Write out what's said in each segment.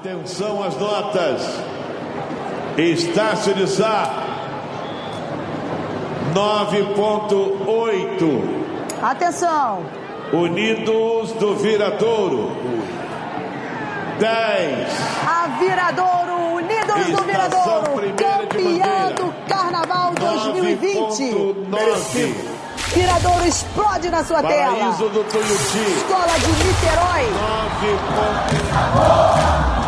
Atenção às notas. Estácio de Sá, 9.8. Atenção. Unidos do Viradouro, 10. A Viradouro, Unidos do Estação Viradouro, Primeira de campeã do Carnaval 2020. 9.9. Viradouro explode na sua tela. Paraíso do Tuiuti, Escola de Niterói. 9.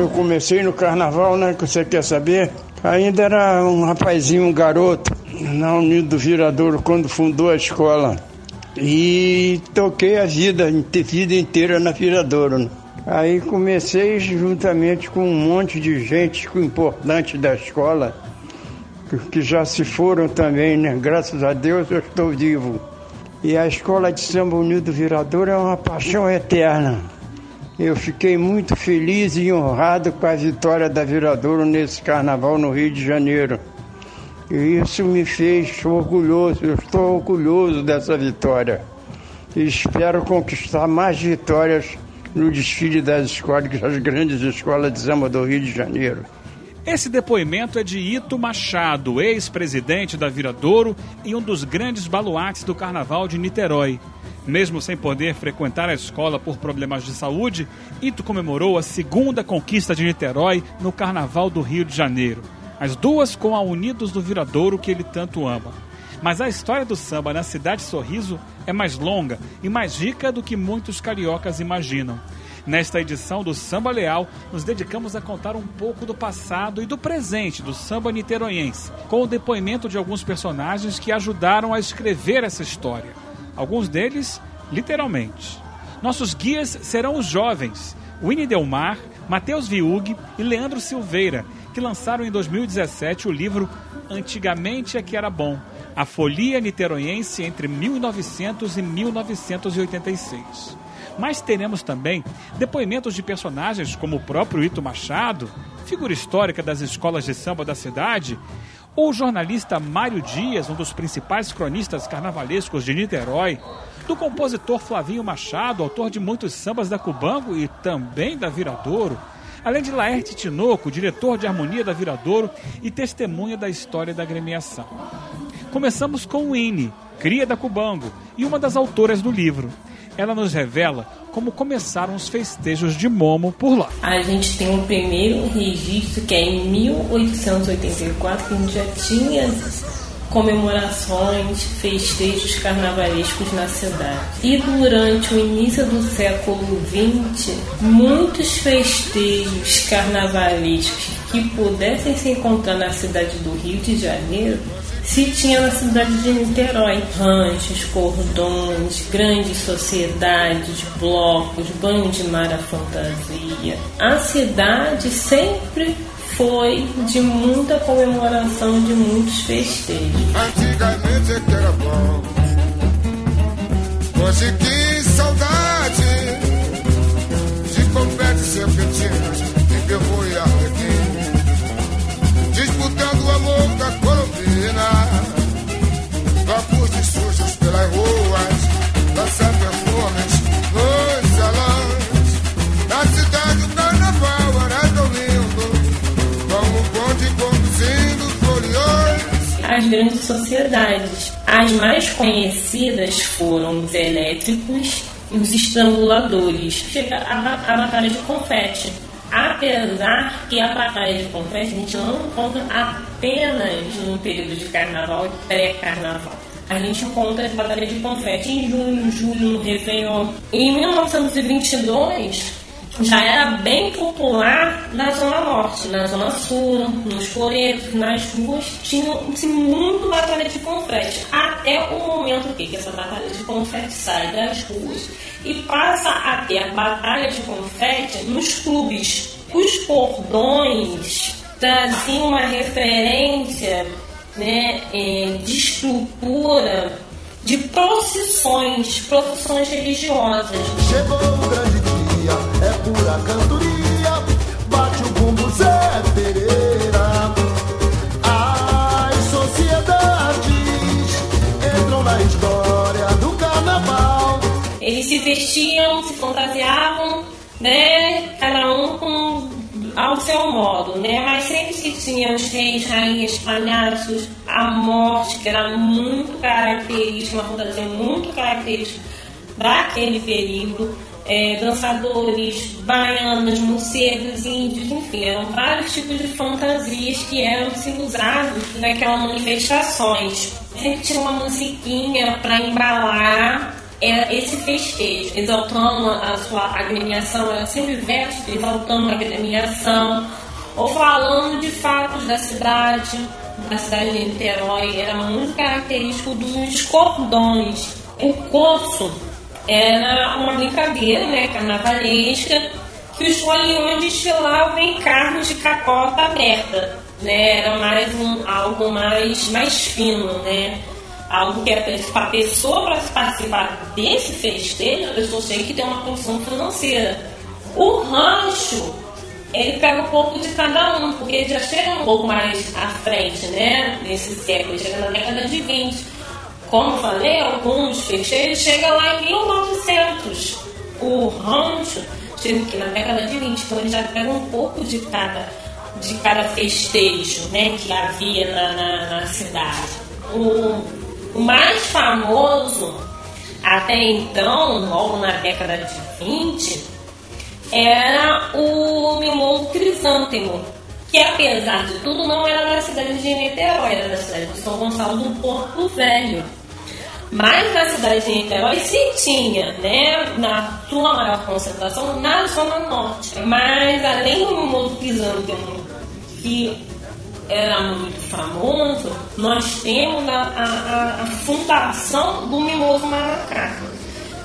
Como eu comecei no carnaval, né? Que você quer saber? Ainda era um rapazinho, um garoto, na Unido do Viradouro, quando fundou a escola. E toquei a vida, a vida inteira na Viradouro. né? Aí comecei juntamente com um monte de gente importante da escola, que- já se foram também, né? Graças a Deus eu estou vivo. E a escola de samba Unido Viradouro é uma paixão eterna. Eu fiquei muito feliz e honrado com a vitória da Viradouro nesse carnaval no Rio de Janeiro. E isso me fez orgulhoso, eu estou orgulhoso dessa vitória. E espero conquistar mais vitórias no desfile das escolas, das grandes escolas de samba do Rio de Janeiro. Esse depoimento é de Ito Machado, ex-presidente da Viradouro e um dos grandes baluartes do Carnaval de Niterói. Mesmo sem poder frequentar a escola por problemas de saúde, Ito comemorou a segunda conquista de Niterói no Carnaval do Rio de Janeiro. As duas com a Unidos do Viradouro que ele tanto ama. Mas a história do samba na cidade Sorriso é mais longa e mais rica do que muitos cariocas imaginam. Nesta edição do Samba Leal, nos dedicamos a contar um pouco do passado e do presente do samba niteroiense, com o depoimento de alguns personagens que ajudaram a escrever essa história. Alguns deles, literalmente. Nossos guias serão os jovens, Winnie Delmar, Matheus Viug e Leandro Silveira, que lançaram em 2017 o livro Antigamente é que era bom, a folia niteroiense entre 1900 e 1986. Mas teremos também depoimentos de personagens como o próprio Ito Machado, figura histórica das escolas de samba da cidade, o jornalista Mário Dias, um dos principais cronistas carnavalescos de Niterói, do compositor Flavinho Machado, autor de muitos sambas da Cubango e também da Viradouro, além de Laerte Tinoco, diretor de harmonia da Viradouro e testemunha da história da agremiação. Começamos com Winnie, cria da Cubango e uma das autoras do livro. Ela nos revela como começaram os festejos de Momo por lá. A gente tem um primeiro registro que é em 1884, que a gente já tinha comemorações, festejos carnavalescos na cidade. E durante o início do século XX, muitos festejos carnavalescos que pudessem se encontrar na cidade do Rio de Janeiro se tinha na cidade de Niterói. Ranchos, cordões, grandes sociedades, blocos, banho de mar à fantasia. A cidade sempre foi de muita comemoração, de muitos festejos. Antigamente era bom. As mais conhecidas foram os elétricos e os estranguladores. Chega a, a batalha de confete. Apesar que a batalha de confete a gente não encontra apenas no período de carnaval e pré-carnaval. A gente encontra a batalha de confete em junho, julho, no Réveillon. Em 1922, já era bem popular na Zona Norte, na Zona Sul, nos coletos, nas ruas, tinha-se muito batalha de confete. Até o momento que essa batalha de confete sai das ruas e passa a ter a batalha de confete nos clubes. Os cordões traziam uma referência né, é, de estrutura de procissões, procissões religiosas. Chegou o grande pura cantoria, bate o bumbo Zé Pereira. As sociedades entram na história do carnaval. Eles se vestiam, se fantasiavam, né, cada um com ao seu modo, né? Mas sempre se tinha os reis, rainhas, palhaços, a morte, que era muito característica, uma fantasia muito característica daquele período. É, dançadores, baianos, morcegos, índios, enfim, eram vários tipos de fantasias que eram se usados naquelas manifestações. Sempre tinha uma musiquinha para embalar é esse festejo, exaltando a sua agremiação, ela sempre veste exaltando a agremiação, ou falando de fatos da cidade, da cidade de Niterói, era muito característico dos cordões. O corso era uma brincadeira né, carnavalesca que os foliões destilavam em carnes de capota aberta. Né, era mais um, algo mais, mais fino, né? algo que a pessoa para participar desse festejo, a pessoa tem que ter uma condição financeira. O rancho, ele pega um pouco de cada um, porque ele já chega um pouco mais à frente, né? Nesse século, chega na década de 20. Como falei, alguns festejos chegam lá em 1900. O rancho chega na década de 20, então ele já pega um pouco de cada, de cada festejo né, que havia na, na, na cidade. O o mais famoso até então, logo na década de 20, era o mimoso crisântemo, que apesar de tudo não era da cidade de Niterói, era da cidade de São Gonçalo do Porto Velho. Mas na cidade de Niterói se tinha, né, na sua maior concentração, na Zona Norte. Mas além do mimoso crisântemo, que era muito famoso, nós temos a, a, a fundação do Mimoso Maracá.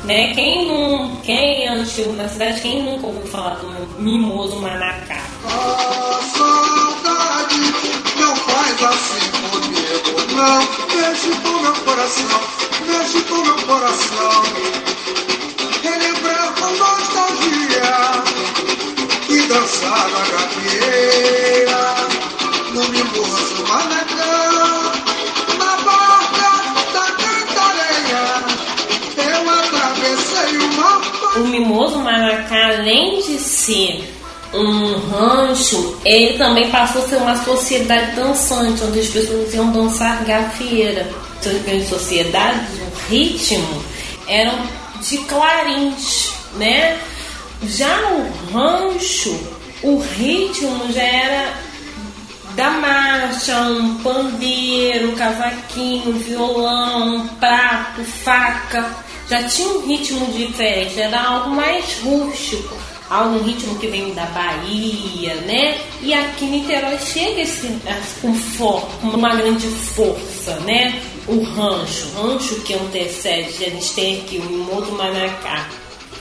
Né? Quem, não, quem é antigo na cidade, quem nunca ouviu falar do Mimoso Manacá? Não. Mexe com meu coração, mexe com meu coração. Relembrar com nostalgia e dançar na gafieira no mimoso Manacá, na borda da Cantareia, eu atravessei o mar. O Mimoso Maracá, além de ser um rancho, ele também passou a ser uma sociedade dançante, onde as pessoas iam dançar gafieira. Então, as sociedades, o ritmo eram de clarins, né? Já o rancho, o ritmo já era da marcha, um pandeiro, um cavaquinho, violão, um prato, faca. Já tinha um ritmo diferente, era algo mais rústico, algum ritmo que vem da Bahia, né? E aqui em Niterói chega esse, com, for, com uma grande força, né? O rancho, rancho que antecede, a gente tem aqui o Mimoso Manacá.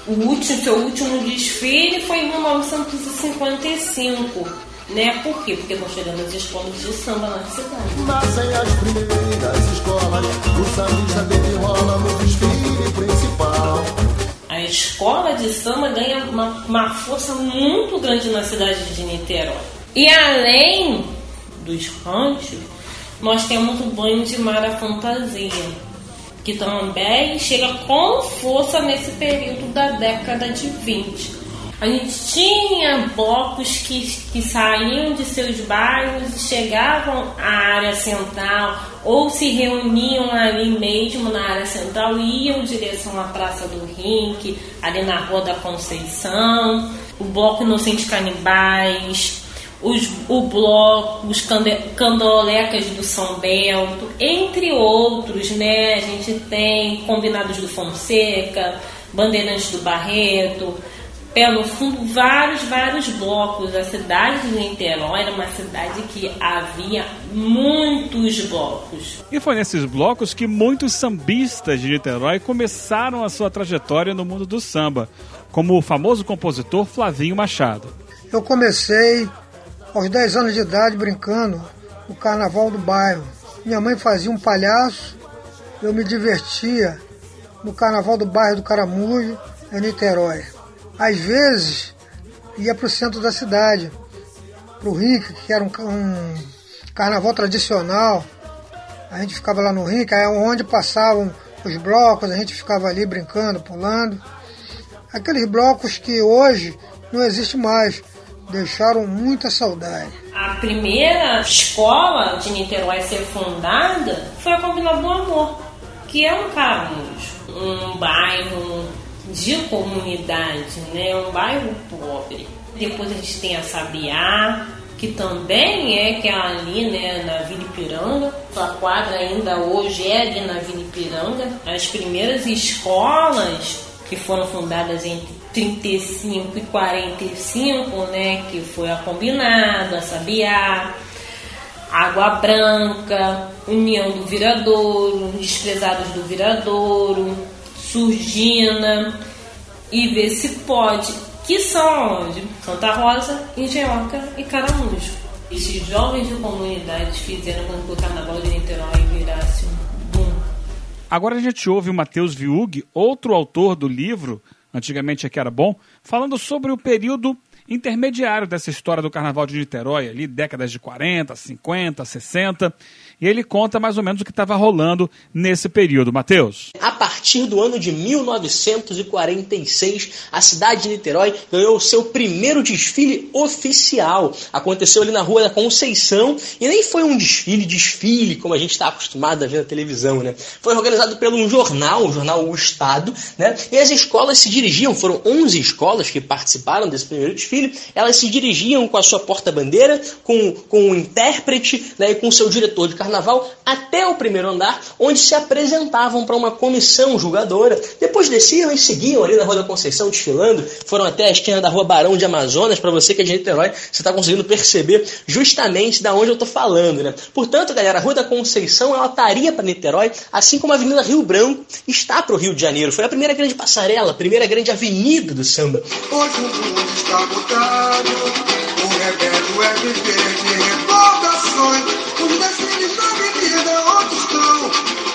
O último, seu último desfile foi em 1955 né? Por quê? Porque estão chegando as escolas de samba na cidade. Nascem as primeiras escolas, o sambista dele rola no desfile principal. Escola de samba ganha uma, uma força muito grande na cidade de Niterói. E além dos ranchos, nós temos o banho de mar à fantasia, que também chega com força nesse período da década de 20 a gente tinha blocos que, que saíam de seus bairros e chegavam à área central ou se reuniam ali mesmo na área central e iam em direção à Praça do Rink, ali na Rua da Conceição, o Bloco Inocente Canibais, os, o bloco, os candolecas do São Bento, entre outros, né? A gente tem Combinados do Fonseca, Bandeirantes do Barreto, pelo fundo vários, vários blocos. A cidade de Niterói era uma cidade que havia muitos blocos. E foi nesses blocos que muitos sambistas de Niterói começaram a sua trajetória no mundo do samba, como o famoso compositor Flavinho Machado. Eu comecei aos 10 anos de idade brincando no carnaval do bairro. Minha mãe fazia um palhaço, eu me divertia no carnaval do bairro do Caramujo, em Niterói. Às vezes ia para o centro da cidade, para o Rink, que era um, um, carnaval tradicional. A gente ficava lá no Rink, é onde passavam os blocos, a gente ficava ali brincando, pulando. Aqueles blocos que hoje não existe mais, deixaram muita saudade. A primeira escola de Niterói a ser fundada foi a Combinado do Amor, que é um caramujo, um bairro de comunidade, né? um bairro pobre. Depois a gente tem a Sabiá, que também é que é ali né, na Vila Ipiranga. A quadra ainda hoje é ali na Vila Ipiranga. As primeiras escolas que foram fundadas entre 35 e 45, né, que foi a Combinado, a Sabiá, Água Branca, União do Viradouro, Desprezados do Viradouro, Surgina e Vê Se Pode, que são onde? Santa Rosa, Engenhoca e Caramujo. Esses jovens de comunidades fizeram com que o Carnaval de Niterói virasse um boom. Agora a gente ouve o Matheus Viug, outro autor do livro, antigamente aqui era bom, falando sobre o período intermediário dessa história do Carnaval de Niterói, ali décadas de 40, 50, 60, e ele conta mais ou menos o que estava rolando nesse período. Matheus. A partir do ano de 1946, a cidade de Niterói ganhou o seu primeiro desfile oficial. Aconteceu ali na Rua da Conceição e nem foi um desfile, desfile, como a gente está acostumado a ver na televisão, né? Foi organizado pelo um jornal, o jornal O Estado, né? E as escolas se dirigiam, foram 11 escolas que participaram desse primeiro desfile, elas se dirigiam com a sua porta-bandeira, com, com o intérprete né, e com o seu diretor de carnaval até o primeiro andar, onde se apresentavam para uma comissão julgadora. Depois desciam e seguiam ali na Rua da Conceição desfilando, foram até a esquina da Rua Barão de Amazonas, para você que é de Niterói, você está conseguindo perceber justamente da onde eu estou falando, né? Portanto, galera, a Rua da Conceição ela estaria para Niterói, assim como a Avenida Rio Branco está para o Rio de Janeiro. Foi a primeira grande passarela, a primeira grande avenida do samba. Hoje o mundo está mudado, o é viver de recordações. Os desfiles na avenida estão,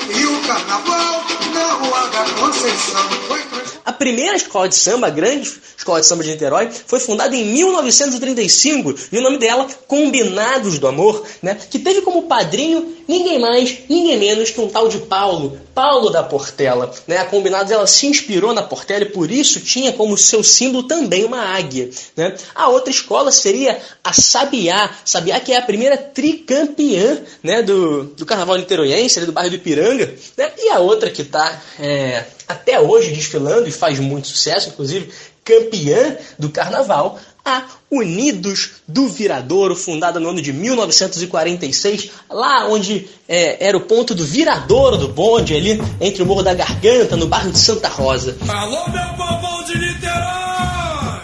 e o carnaval na Rua da Conceição. Foi A primeira escola de samba, a grande escola de samba de Niterói, foi fundada em 1935 e o nome dela, Combinados do Amor, né, que teve como padrinho ninguém mais, ninguém menos que um tal de Paulo, Paulo da Portela. Né? A Combinados ela se inspirou na Portela e por isso tinha como seu símbolo também uma águia. Né? A outra escola seria a Sabiá, Sabiá que é a primeira tricampeã né, do, do carnaval niteroiense, do bairro do Ipiranga, né? e a outra que está é, até hoje desfilando e faz muito sucesso, inclusive campeã do carnaval, a Unidos do Viradouro, fundada no ano de 1946, lá onde é, era o ponto do viradouro do bonde, ali entre o Morro da Garganta, no bairro de Santa Rosa. Alô, meu povão de Niterói!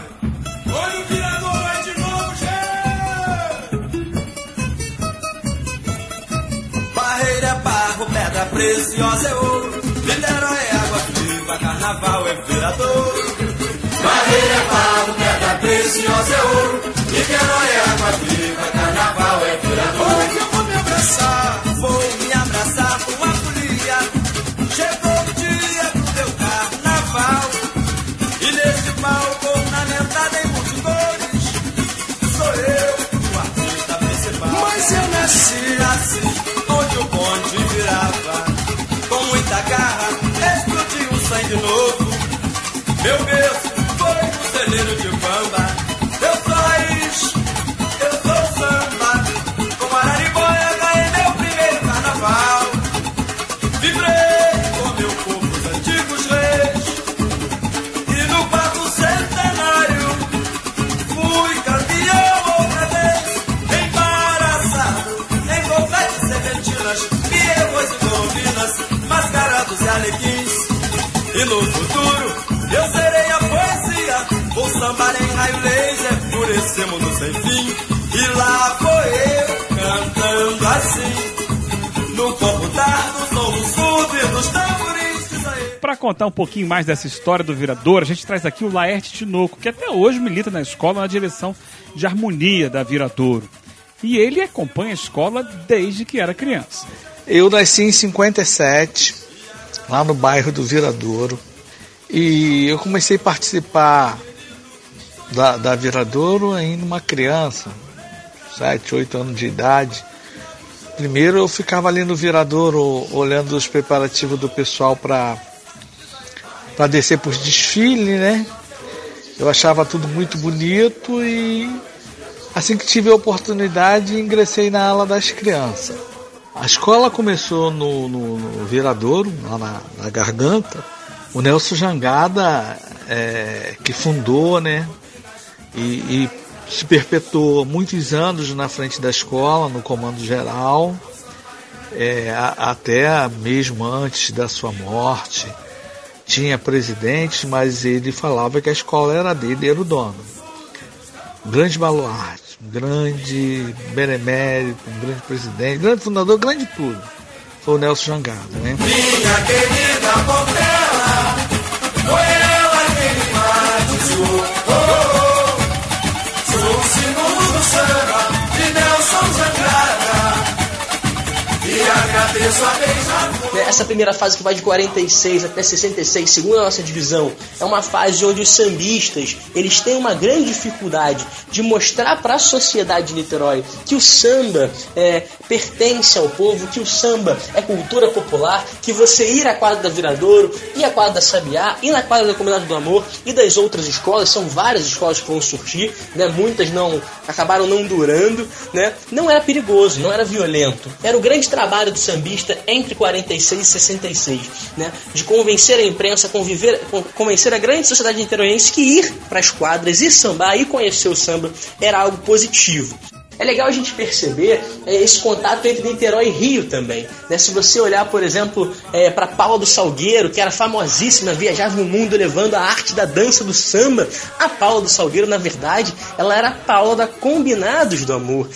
Olha o virador aí de novo, gente! Barreira é barro, pedra preciosa é ouro. Carnaval é virador. Barreira é barro, pedra preciosa é ouro. Niterói é água viva, carnaval é virador. Hoje eu vou me abraçar, vou me abraçar com a folia. Chegou o dia do meu carnaval. E nesse palco ornamentado em multidores, sou eu, o artista principal. Mas eu nasci assim, mascarados e. E no futuro eu serei a poesia, vou lambar em raio laser por esse mundo sem fim. E lá foi eu cantando assim, no corpo dardo, no surdo dos tamborins. diz aí. Para contar um pouquinho mais dessa história do Viradouro, a gente traz aqui o Laerte Tinoco, que até hoje milita na escola na direção de harmonia da Viradouro. E ele acompanha a escola desde que era criança. Eu nasci em 57, lá no bairro do Viradouro. E eu comecei a participar da, da Viradouro ainda uma criança, 7, 8 anos de idade. Primeiro eu ficava ali no Viradouro olhando os preparativos do pessoal para para descer para os desfiles, né? Eu achava tudo muito bonito e assim que tive a oportunidade ingressei na ala das crianças. A escola começou no, no, no Viradouro, lá na, na Garganta. O Nelson Jangada, é, que fundou, né? E, e se perpetuou muitos anos na frente da escola, no comando geral, é, a- até mesmo antes da sua morte. Tinha presidente, mas ele falava que a escola era dele, era o dono. Grande baluarte, grande benemérito, um grande presidente, grande fundador, grande tudo. Foi o Nelson Jangada, né? Minha querida Portela, foi ela quem me batizou. Oh, oh. Sou o símbolo do samba de Nelson Jangada. E agradeço a beija-flor. Essa primeira fase que vai de 46 até 66, segundo a nossa divisão, é uma fase onde os sambistas eles têm uma grande dificuldade de mostrar para a sociedade de Niterói que o samba é, pertence ao povo, que o samba é cultura popular, que você ir à quadra da Viradouro, ir à quadra da Sabiá, ir na quadra da Comunidade do Amor e das outras escolas, são várias escolas que vão surgir, né, muitas não acabaram não durando, né, não era perigoso, não era violento. Era o grande trabalho do sambista entre 46 e 66, né, de convencer a imprensa, conviver, con- convencer a grande sociedade niteroense que ir para as quadras e sambar e conhecer o samba era algo positivo. É legal a gente perceber é, esse contato entre Niterói e Rio também. Né? Se você olhar, por exemplo, para Paula do Salgueiro, que era famosíssima, viajava o mundo levando a arte da dança do samba. A Paula do Salgueiro, na verdade, ela era a Paula da Combinados do Amor.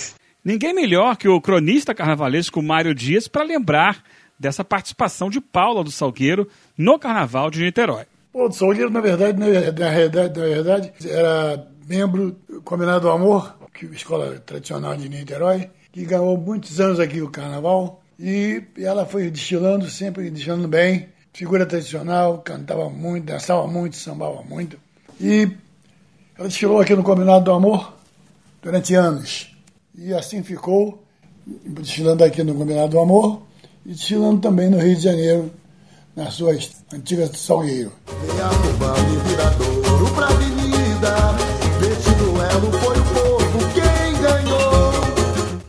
Ninguém melhor que o cronista carnavalesco Mário Dias para lembrar dessa participação de Paula do Salgueiro no Carnaval de Niterói. Pô, o Salgueiro, na verdade, na, realidade, na verdade, era membro do Combinado do Amor, que é escola tradicional de Niterói, que ganhou muitos anos aqui o carnaval. E ela foi destilando, sempre destilando bem. Figura tradicional, cantava muito, dançava muito, sambava muito. E ela desfilou aqui no Combinado do Amor durante anos. E assim ficou, desfilando aqui no Combinado do Amor e desfilando também no Rio de Janeiro, nas suas antigas Salgueiro. Venha pro baile viradouro pra avenida. Deste duelo foi o povo quem ganhou.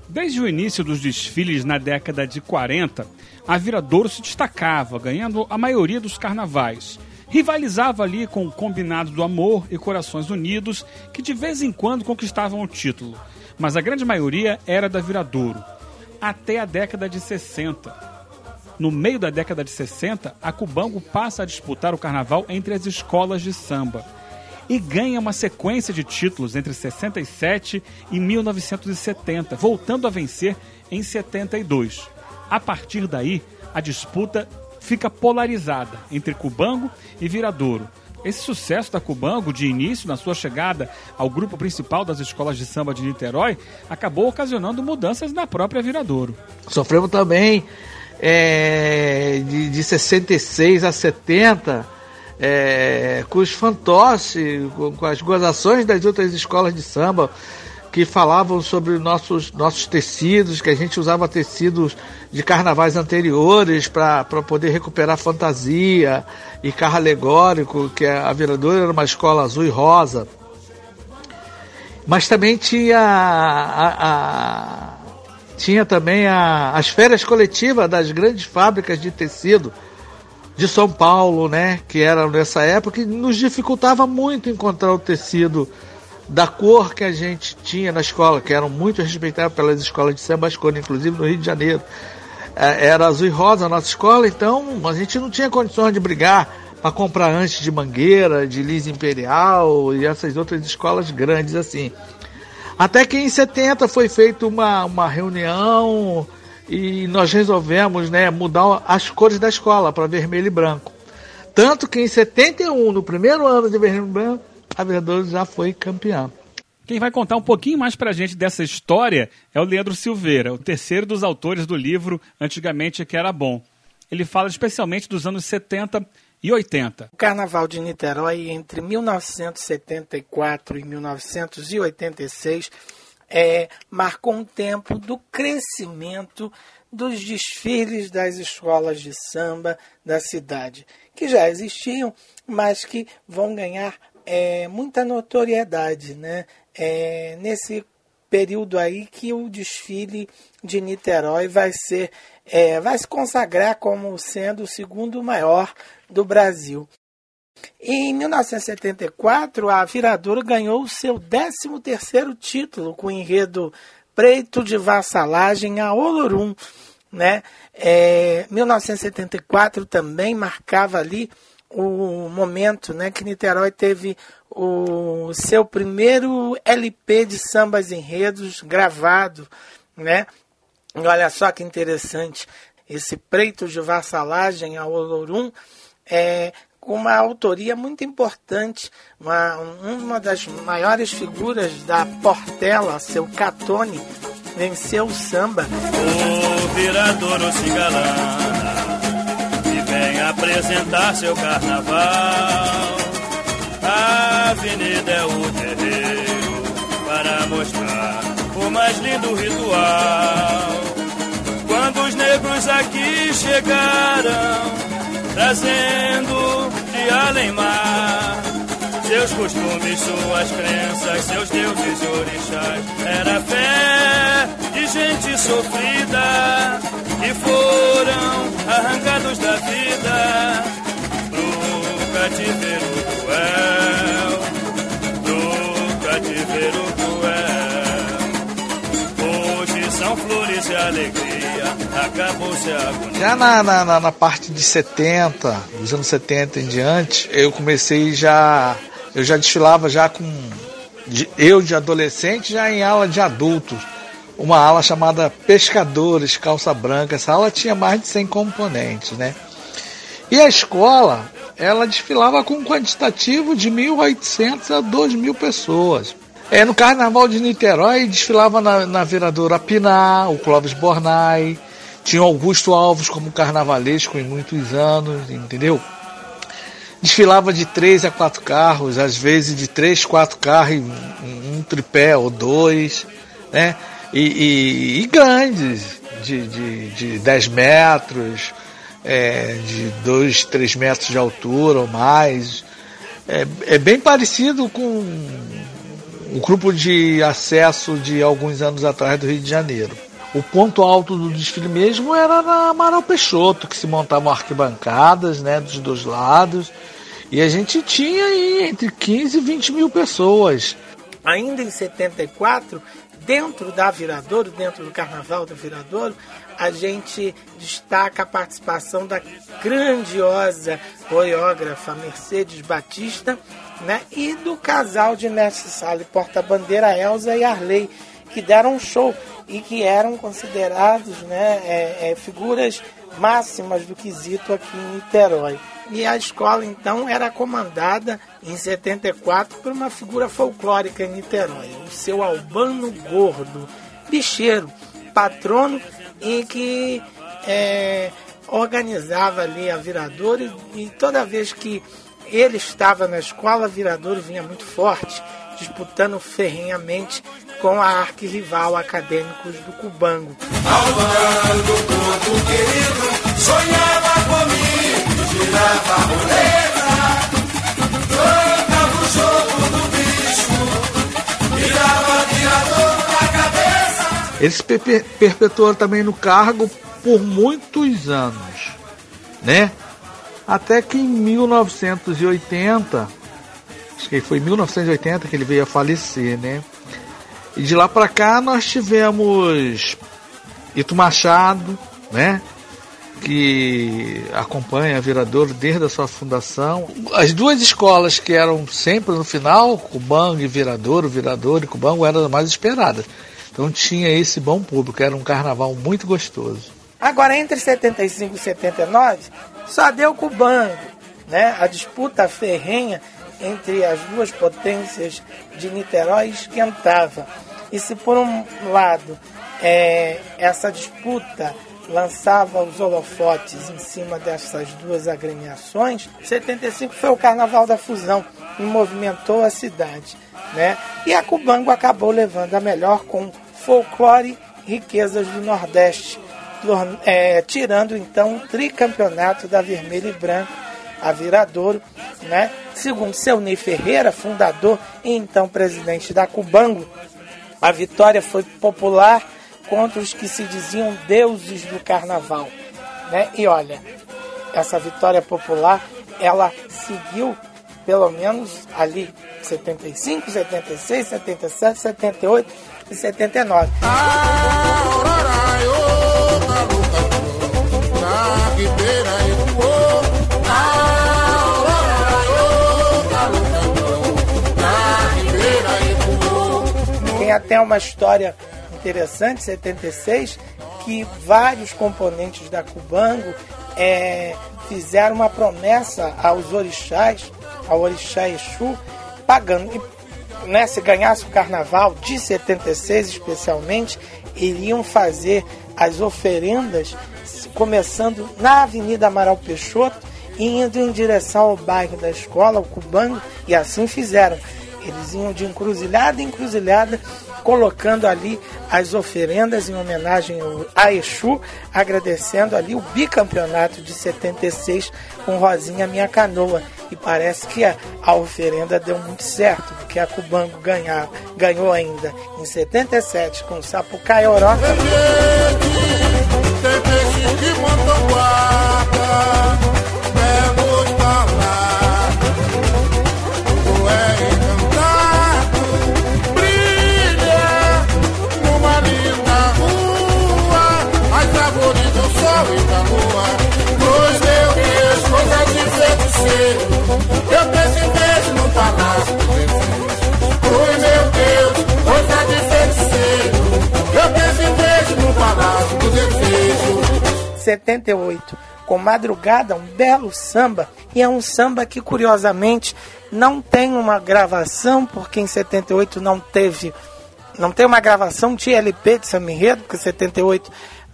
Desde o início dos desfiles na década de 40, a Viradouro se destacava, ganhando a maioria dos carnavais. Rivalizava ali com o Combinado do Amor e Corações Unidos, que de vez em quando conquistavam o título. Mas a grande maioria era da Viradouro. Até a década de 60. No meio da década de 60, a Cubango passa a disputar o carnaval entre as escolas de samba e ganha uma sequência de títulos entre 67 e 1970, voltando a vencer em 72. A partir daí, a disputa fica polarizada entre Cubango e Viradouro. Esse sucesso da Cubango, de início, na sua chegada ao grupo principal das escolas de samba de Niterói, acabou ocasionando mudanças na própria Viradouro. Sofremos também é, de, de 66 a 70 é, com os fantoches, com, com as gozações das outras escolas de samba que falavam sobre nossos, nossos tecidos, que a gente usava tecidos de carnavais anteriores para poder recuperar fantasia e carro alegórico, que a Viradouro era uma escola azul e rosa. Mas também tinha a, a, tinha também a, as férias coletivas das grandes fábricas de tecido de São Paulo, né, que eram nessa época, que nos dificultava muito encontrar o tecido da cor que a gente tinha na escola, que eram muito respeitadas pelas escolas de samba escola, inclusive no Rio de Janeiro. Era azul e rosa a nossa escola, então a gente não tinha condições de brigar para comprar antes de Mangueira, de Liz Imperial e essas outras escolas grandes assim. Até que em 70 foi feita uma, uma reunião e nós resolvemos né, mudar as cores da escola para vermelho e branco. Tanto que em 71, no primeiro ano de vermelho e branco, a já foi campeã. Quem vai contar um pouquinho mais pra gente dessa história é o Leandro Silveira, o terceiro dos autores do livro Antigamente Que Era Bom. Ele fala especialmente dos anos 70 e 80. O Carnaval de Niterói, entre 1974 e 1986, é, marcou um tempo do crescimento dos desfiles das escolas de samba da cidade, que já existiam, mas que vão ganhar é, muita notoriedade né? É, nesse período aí que o desfile de Niterói vai ser é, vai se consagrar como sendo o segundo maior do Brasil. Em 1974, a Viradouro ganhou o seu 13º título com o enredo Preto de Vassalagem a Olorum. Né? É, 1974 também marcava ali o momento né, que Niterói teve o seu primeiro LP de sambas enredos gravado. Né? E olha só que interessante, esse Preto de Vassalagem a Olorum é, com uma autoria muito importante, uma, uma das maiores figuras da Portela, seu Catone, venceu o samba. O e vem apresentar seu carnaval. A avenida é o terreiro para mostrar o mais lindo ritual. Quando os negros aqui chegaram trazendo de além mar seus costumes, suas crenças, seus deuses e orixás. Era fé de gente sofrida que foram arrancados da vida pro cativeiro cruel, pro cativeiro cruel. Hoje são flores e alegria acabou-se a agonia. Já na, na, na, parte de 70, dos anos 70 em diante, eu comecei já. Eu já desfilava já com. Eu de adolescente, já em aula de adultos. Uma ala chamada Pescadores, Calça Branca. Essa ala tinha mais de 100 componentes, né? E a escola, ela desfilava com um quantitativo de 1.800 a 2.000 pessoas. É, no Carnaval de Niterói desfilava na, na Viradora Pinar, o Clóvis Bornai, tinha Augusto Alves como carnavalesco em muitos anos, entendeu? Desfilava de três a quatro carros, às vezes de três, quatro carros, um, um tripé ou dois, né? E, e, e grandes, de, de, de 10 metros, é, de 2, 3 metros de altura ou mais. É, é bem parecido com o grupo de acesso de alguns anos atrás do Rio de Janeiro. O ponto alto do desfile mesmo era na Amaral Peixoto, que se montavam arquibancadas né, dos dois lados. E a gente tinha aí entre 15 e 20 mil pessoas. Ainda em 74, dentro da Viradouro, dentro do Carnaval da Viradouro, a gente destaca a participação da grandiosa coreógrafa Mercedes Batista né, e do casal de Mestre Sala e Porta-Bandeira Elza e Arley, que deram um show e que eram considerados né, é, é, figuras máximas do quesito aqui em Niterói. E a escola então era comandada em 74 por uma figura folclórica em Niterói, o seu Albano Gordo, bicheiro, patrono e que é, organizava ali a Viradouro e, e toda vez que ele estava na escola, a Viradouro vinha muito forte, disputando ferrenhamente com a arquirrival Acadêmicos do Cubango. Albano, corpo querido, sonhava comigo, girava a Ele se perpetuou também no cargo por muitos anos, né? Até que em 1980, acho que foi em 1980 que ele veio a falecer, né? E de lá para cá nós tivemos Ito Machado, né? que acompanha a Viradouro desde a sua fundação. As duas escolas que eram sempre no final, Cubango e Viradouro, Viradouro e Cubango, eram as mais esperadas. Então tinha esse bom público, era um carnaval muito gostoso. Agora, entre 75 e 79, só deu Cubango. Né? A disputa ferrenha entre as duas potências de Niterói esquentava. E se por um lado é, essa disputa lançava os holofotes em cima dessas duas agremiações, 75 foi o Carnaval da Fusão movimentou a cidade. Né? E a Cubango acabou levando a melhor com folclore riquezas do Nordeste, é, tirando então o tricampeonato da Vermelho e Branco, a Viradouro, né? Segundo seu Ney Ferreira, fundador e então presidente da Cubango, a vitória foi popular contra os que se diziam deuses do carnaval. Né? E olha, essa vitória popular, ela seguiu pelo menos ali 75, 76, 77, 78 e 79. Tem até uma história interessante, 76, que vários componentes da Cubango é, fizeram uma promessa aos orixás, ao orixá Exu, pagando. E, né, se ganhasse o carnaval de 76 especialmente, iriam fazer as oferendas começando na Avenida Amaral Peixoto e indo em direção ao bairro da escola, o Cubango, e assim fizeram. Eles iam de encruzilhada em encruzilhada colocando ali as oferendas em homenagem a Exu, agradecendo ali o bicampeonato de 76 com Rosinha Minha Canoa. E parece que a, oferenda deu muito certo, porque a Cubango ganhar, ganhou ainda em 77 com Sapucaí Oroca. Eu 78, com Madrugada, um belo samba. E é um samba que, curiosamente, não tem uma gravação, porque em 78 não teve. Não tem uma gravação de LP de Samba Enredo, porque 78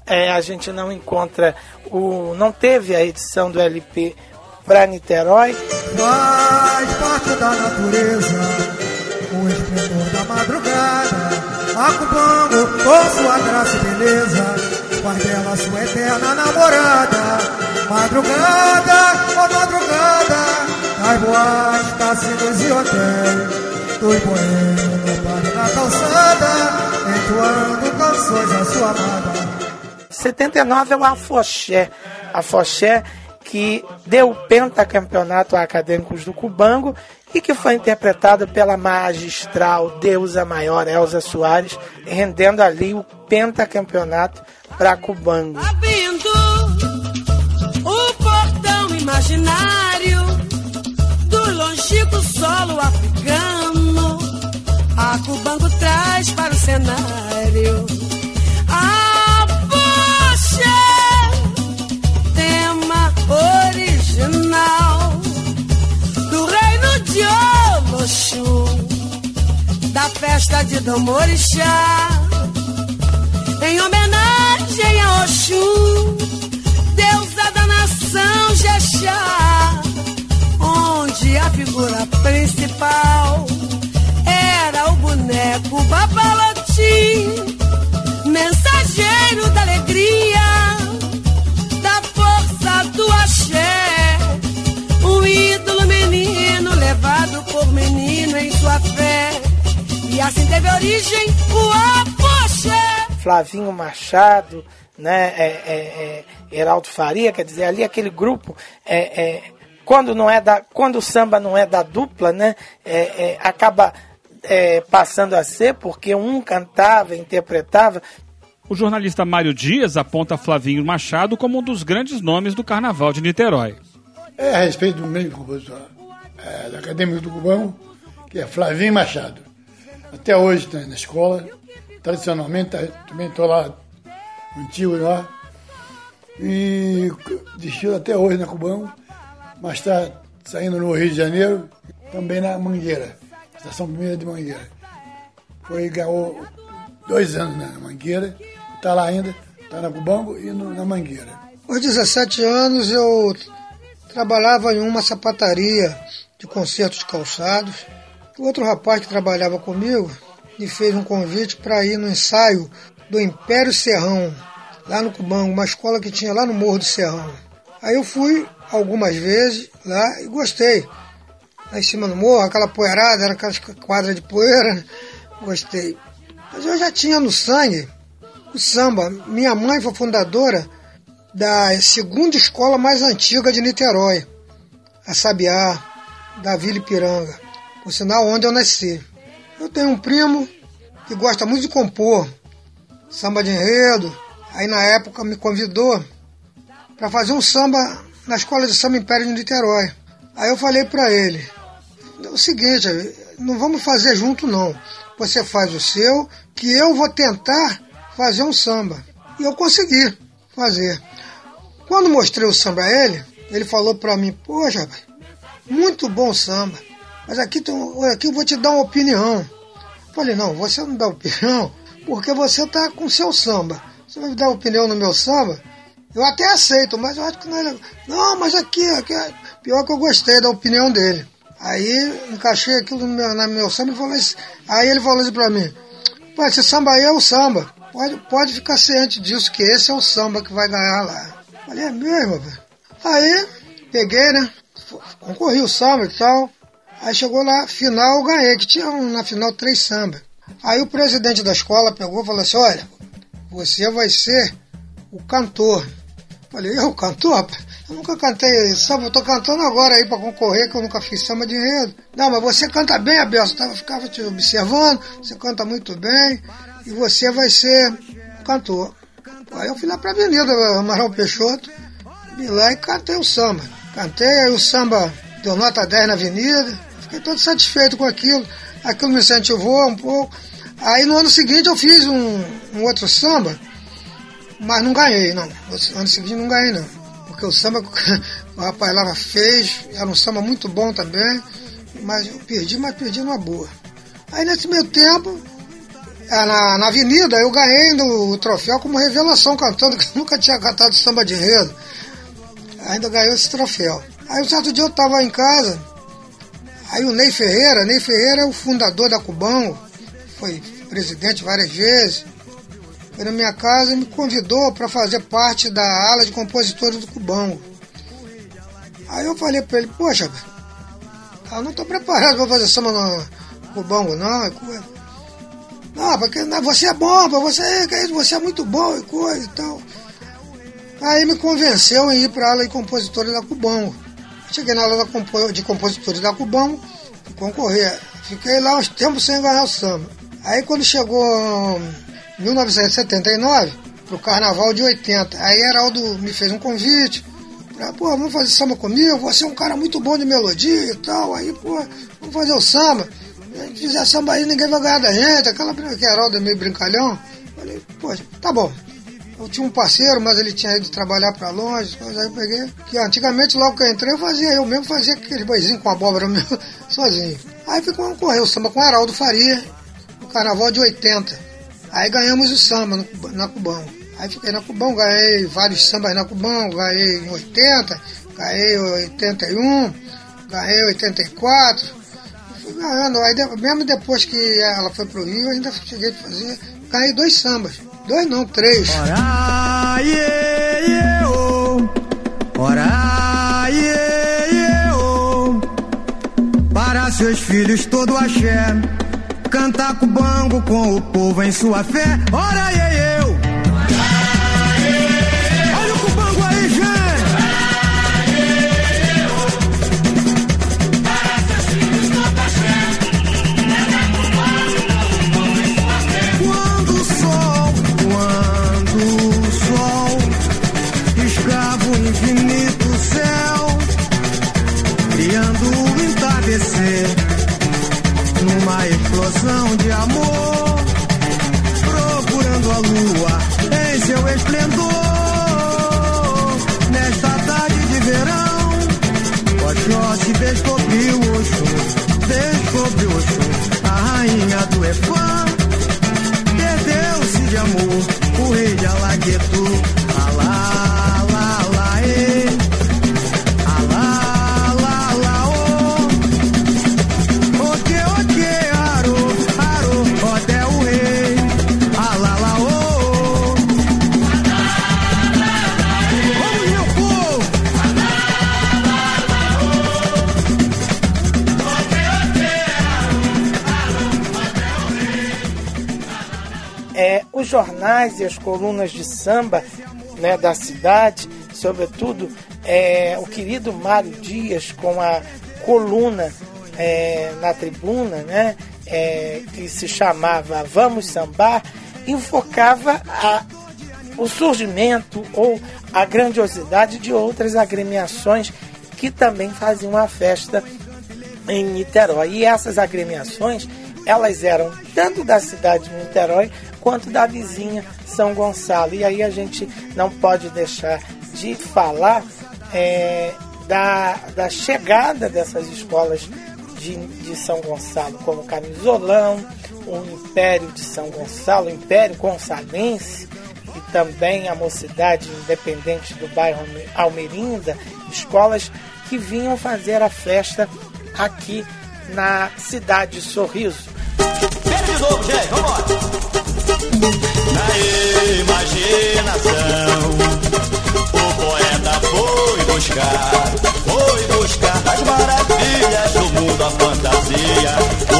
é, a gente não encontra o. não teve a edição do LP para Niterói. Faz parte da natureza, o esplendor da madrugada, acubando com sua graça e beleza, faz dela sua eterna namorada. Madrugada, ó oh madrugada, das boas, cassinos e hotéis, dos boêmios no bar na calçada, entoando canções à sua amada. 79 é o Afoxé. Afoxé que deu o pentacampeonato a acadêmicos do Cubango e que foi interpretado pela magistral deusa maior Elza Soares, rendendo ali o pentacampeonato para Cubango. Abrindo o portão imaginário do longínquo solo africano, a Cubango traz para o cenário. A original do reino de Oloxum, da festa de Domorixá, em homenagem a Oxum, deusa da nação Jexá, onde a figura principal era o boneco Babalotim, mensageiro da alegria do axé. Um ídolo menino levado por menino em sua fé. E assim teve origem o apoxé. Flavinho Machado, né, é, é, é, Heraldo Faria, quer dizer, ali aquele grupo é, é, quando não é da quando o samba não é da dupla né é, é, acaba é, passando a ser porque um cantava interpretava O jornalista Mário Dias aponta Flavinho Machado como um dos grandes nomes do carnaval de Niterói. É a respeito do mesmo compositor é, da Acadêmica do Cubão, que é Flavinho Machado. Até hoje está na escola, tradicionalmente tá, também estou lá, antigo lá, e desfilo até hoje na Cubão, mas está saindo no Rio de Janeiro, também na Mangueira, Estação Primeira de Mangueira. Foi, ganhou dois anos na Mangueira, está lá ainda, está na Cubango e no, na Mangueira. Aos 17 anos eu trabalhava em uma sapataria de concertos calçados. O outro rapaz que trabalhava comigo me fez um convite para ir no ensaio do Império Serrão, lá no Cubango, uma escola que tinha lá no Morro do Serrão. Aí eu fui algumas vezes lá e gostei. Lá em cima do morro, aquela poeirada, era aquelas quadras de poeira, gostei. Mas eu já tinha no sangue o samba. Minha mãe foi fundadora da segunda escola mais antiga de Niterói, a Sabiá, da Vila Ipiranga, por sinal onde eu nasci. Eu tenho um primo que gosta muito de compor samba de enredo, aí na época me convidou para fazer um samba na escola de samba Império de Niterói. Aí eu falei para ele, é o seguinte, não vamos fazer junto não. Você faz o seu, que eu vou tentar fazer um samba. E eu consegui fazer. Quando mostrei o samba a ele, ele falou para mim, poxa, muito bom samba, mas aqui, aqui eu vou te dar uma opinião. Falei, não, você não dá opinião, porque você tá com seu samba. Você vai me dar opinião no meu samba? Eu até aceito, mas eu acho que não é legal. Não, mas aqui, aqui é pior que eu gostei da opinião dele. Aí encaixei aquilo no meu, no meu samba e falei assim, aí ele falou assim pra mim, Pô, esse samba aí é o samba. Pode, pode ficar ciente disso, que esse é o samba que vai ganhar lá. Falei, é mesmo, velho. Aí, peguei, né? Concorri o samba e tal. Aí chegou lá, final, ganhei, que tinha na final três sambas. Aí o presidente da escola pegou e falou assim, olha, você vai ser o cantor. Falei, eu, cantor? Eu nunca cantei samba, eu tô cantando agora aí para concorrer, que eu nunca fiz samba de enredo. Não, mas você canta bem, Abel, eu ficava te observando, você canta muito bem, e você vai ser cantor. Aí eu fui lá pra Avenida Amaral Peixoto, vim lá e cantei o samba. Cantei, aí o samba deu nota 10 na avenida, fiquei todo satisfeito com aquilo. Aquilo me incentivou um pouco. Aí no ano seguinte eu fiz um, um outro samba, mas não ganhei, não. No ano seguinte não ganhei, não porque o samba o rapaz lá fez, era um samba muito bom também, mas eu perdi, mas perdi numa boa. Aí nesse meio tempo, na, na avenida, eu ganhei o troféu como revelação cantando, que eu nunca tinha cantado samba de enredo. Ainda ganhou esse troféu. Aí um certo dia eu estava em casa, aí o Ney Ferreira, Ney Ferreira é o fundador da Cubão, foi presidente várias vezes, foi na minha casa e me convidou para fazer parte da ala de compositores do Cubão. Aí eu falei para ele, poxa, eu não estou preparado para fazer samba no Cubão, não. É não, porque você é bom, você, você é muito bom e coisa e tal. Aí me convenceu em ir para a ala de compositores da Cubão. Cheguei na ala de compositores da Cubão concorrer. Fiquei lá uns tempos sem ganhar o samba. Aí quando chegou 1979 pro carnaval de 80. Aí Heraldo me fez um convite. Pra, pô, vamos fazer samba comigo, você é um cara muito bom de melodia e tal. Aí, pô, vamos fazer o samba. Se fizer samba aí, ninguém vai ganhar da gente. Aquela que Heraldo é meio brincalhão. Falei, pô, tá bom. Eu tinha um parceiro, mas ele tinha ido trabalhar para longe. Aí eu peguei. Que antigamente, logo que eu entrei, eu fazia, eu mesmo fazia aqueles boizinhos com abóbora meu, sozinho. Aí ficou correr o samba com Heraldo Faria, no carnaval de 80. Aí ganhamos o samba no, na Cubão. Aí fiquei na Cubão, ganhei vários sambas na Cubão, ganhei em 80, ganhei 81, ganhei 84. Fui ganhando. Aí mesmo depois que ela foi pro Rio, ainda cheguei a fazer. Ganhei dois sambas. Dois não, três. Ora, yeah, yeah, oh. Ora, yeah, yeah, oh. Para seus filhos todo axé Cantar com bango com o povo em sua fé. Ora, e eu. Olha as colunas de samba né, da cidade, sobretudo é, o querido Mário Dias com a coluna é, na tribuna, né, é, que se chamava Vamos Sambar, enfocava a, o surgimento ou a grandiosidade de outras agremiações que também faziam a festa em Niterói. E essas agremiações, elas eram tanto da cidade de Niterói quanto da vizinha São Gonçalo. E aí a gente não pode deixar de falar é, da, da chegada dessas escolas de, de São Gonçalo, como Camisolão, o Império de São Gonçalo, o Império Gonçalense, e também a Mocidade Independente do bairro Almerinda, escolas que vinham fazer a festa aqui na cidade de Sorriso. Pera de novo, gente, vambora! Na buscar, foi buscar as maravilhas do mundo, a fantasia,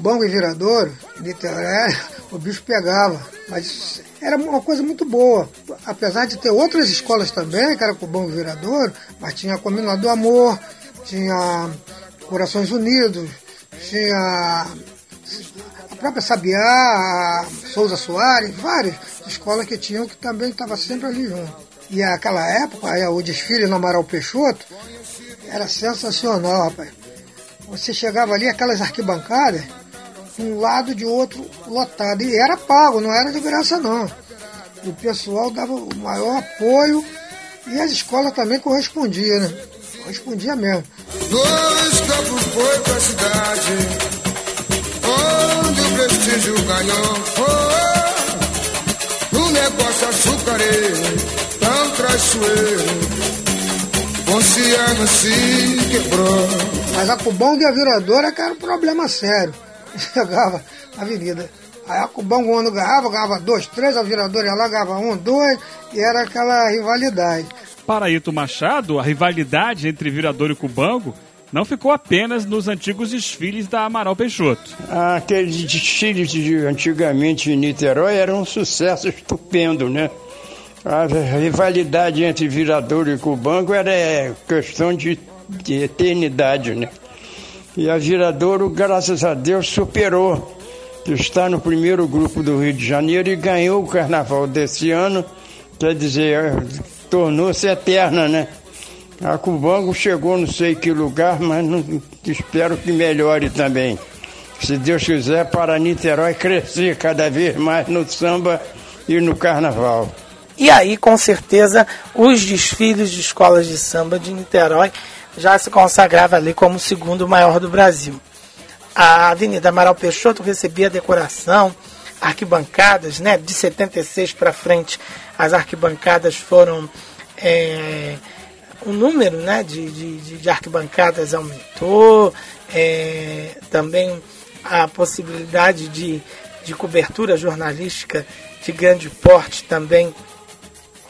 gente. A Cubango e Viradouro, em Niterói, o bicho pegava. Mas era uma coisa muito boa. Apesar de ter outras escolas também, que era Cubango e Viradouro, mas tinha Combinado do Amor, tinha Corações Unidos, tinha a própria Sabiá, a Souza Soares, várias escolas que tinham que também estava sempre ali junto. E aquela época, o desfile no Amaral Peixoto era sensacional, rapaz. Você chegava ali, aquelas arquibancadas, de um lado de outro lotado. E era pago, não era de graça não. O pessoal dava o maior apoio e as escolas também correspondiam, né? Correspondia mesmo. Dois campos foi pra cidade, onde o prestígio ganhou. Oh, um negócio açucareiro, tão traiçoeiro, Ponciano se quebrou. Mas a Cubão de Aviradora que era um problema sério. Na avenida. Aí a Cubão quando ganhava, ganhava dois, três, a Viradora ia lá, ganhava um, dois, e era aquela rivalidade. Para Ito Machado, a rivalidade entre Viradouro e Cubango não ficou apenas nos antigos desfiles da Amaral Peixoto. Aqueles desfiles de antigamente em Niterói eram um sucesso estupendo, né? A rivalidade entre Viradouro e Cubango era é, questão de, de eternidade, né? E a Viradouro, graças a Deus, superou. Está no primeiro grupo do Rio de Janeiro e ganhou o carnaval desse ano. Quer dizer, tornou-se eterna, né? A Cubango chegou não sei que lugar, mas não, espero que melhore também. Se Deus quiser, para Niterói crescer cada vez mais no samba e no carnaval. E aí, com certeza, os desfiles de escolas de samba de Niterói já se consagrava ali como o segundo maior do Brasil. A Avenida Amaral Peixoto recebia decoração, arquibancadas, né? De 76 para frente, as arquibancadas foram. É, o número né, de, de, de arquibancadas aumentou, é, também a possibilidade de, de cobertura jornalística de grande porte também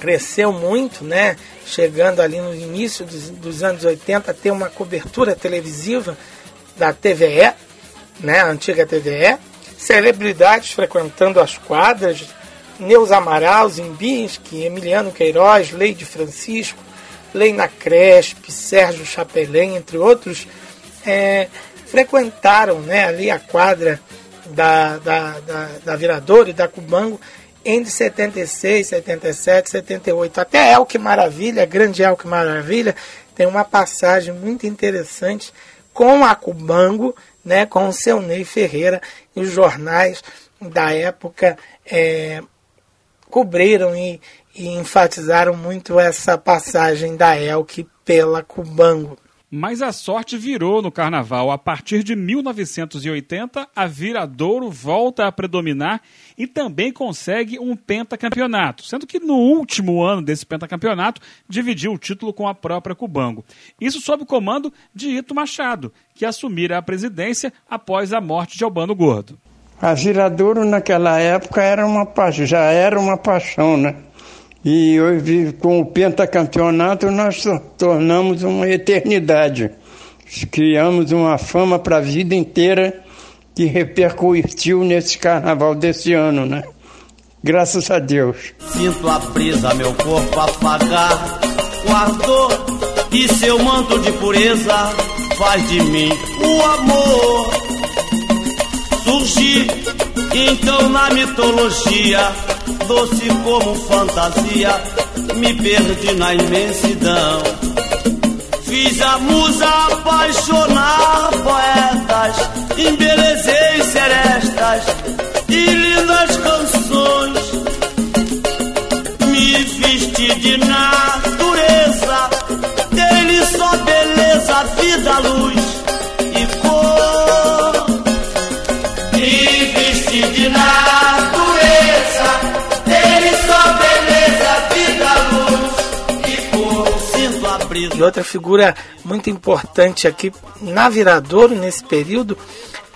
cresceu muito, né? Chegando ali no início dos, dos anos 80 a ter uma cobertura televisiva da TVE, né? A antiga TVE. Celebridades frequentando as quadras, Neus Amaral, Zimbinski, Emiliano Queiroz, Leide Francisco, Leina Cresp, Sérgio Chapelin, entre outros, é, frequentaram né, ali a quadra da, da, da, da Viradouro e da Cubango entre 76, 77, 78. Até El Que Maravilha, Grande El Que Maravilha, tem uma passagem muito interessante com a Cubango, né, com o seu Ney Ferreira, e os jornais da época é, cobriram e, e enfatizaram muito essa passagem da Elke pela Cubango. Mas a sorte virou no carnaval. A partir de 1980, a Viradouro volta a predominar e também consegue um pentacampeonato, sendo que no último ano desse pentacampeonato dividiu o título com a própria Cubango. Isso sob o comando de Ito Machado, que assumira a presidência após a morte de Albano Gordo. A Viradouro naquela época era uma já era uma paixão, né? E hoje, com o pentacampeonato, nós tornamos uma eternidade. Criamos uma fama para a vida inteira que repercutiu nesse carnaval desse ano, né? Graças a Deus. Sinto a brisa, meu corpo apagar o e seu manto de pureza faz de mim o amor. Surgi então na mitologia, doce como fantasia, me perdi na imensidão. Fiz a musa apaixonar poetas, embelezei serestas e lindas canções. Me vesti de natureza, dele só beleza, vida, luz E outra figura muito importante aqui na Viradouro, nesse período,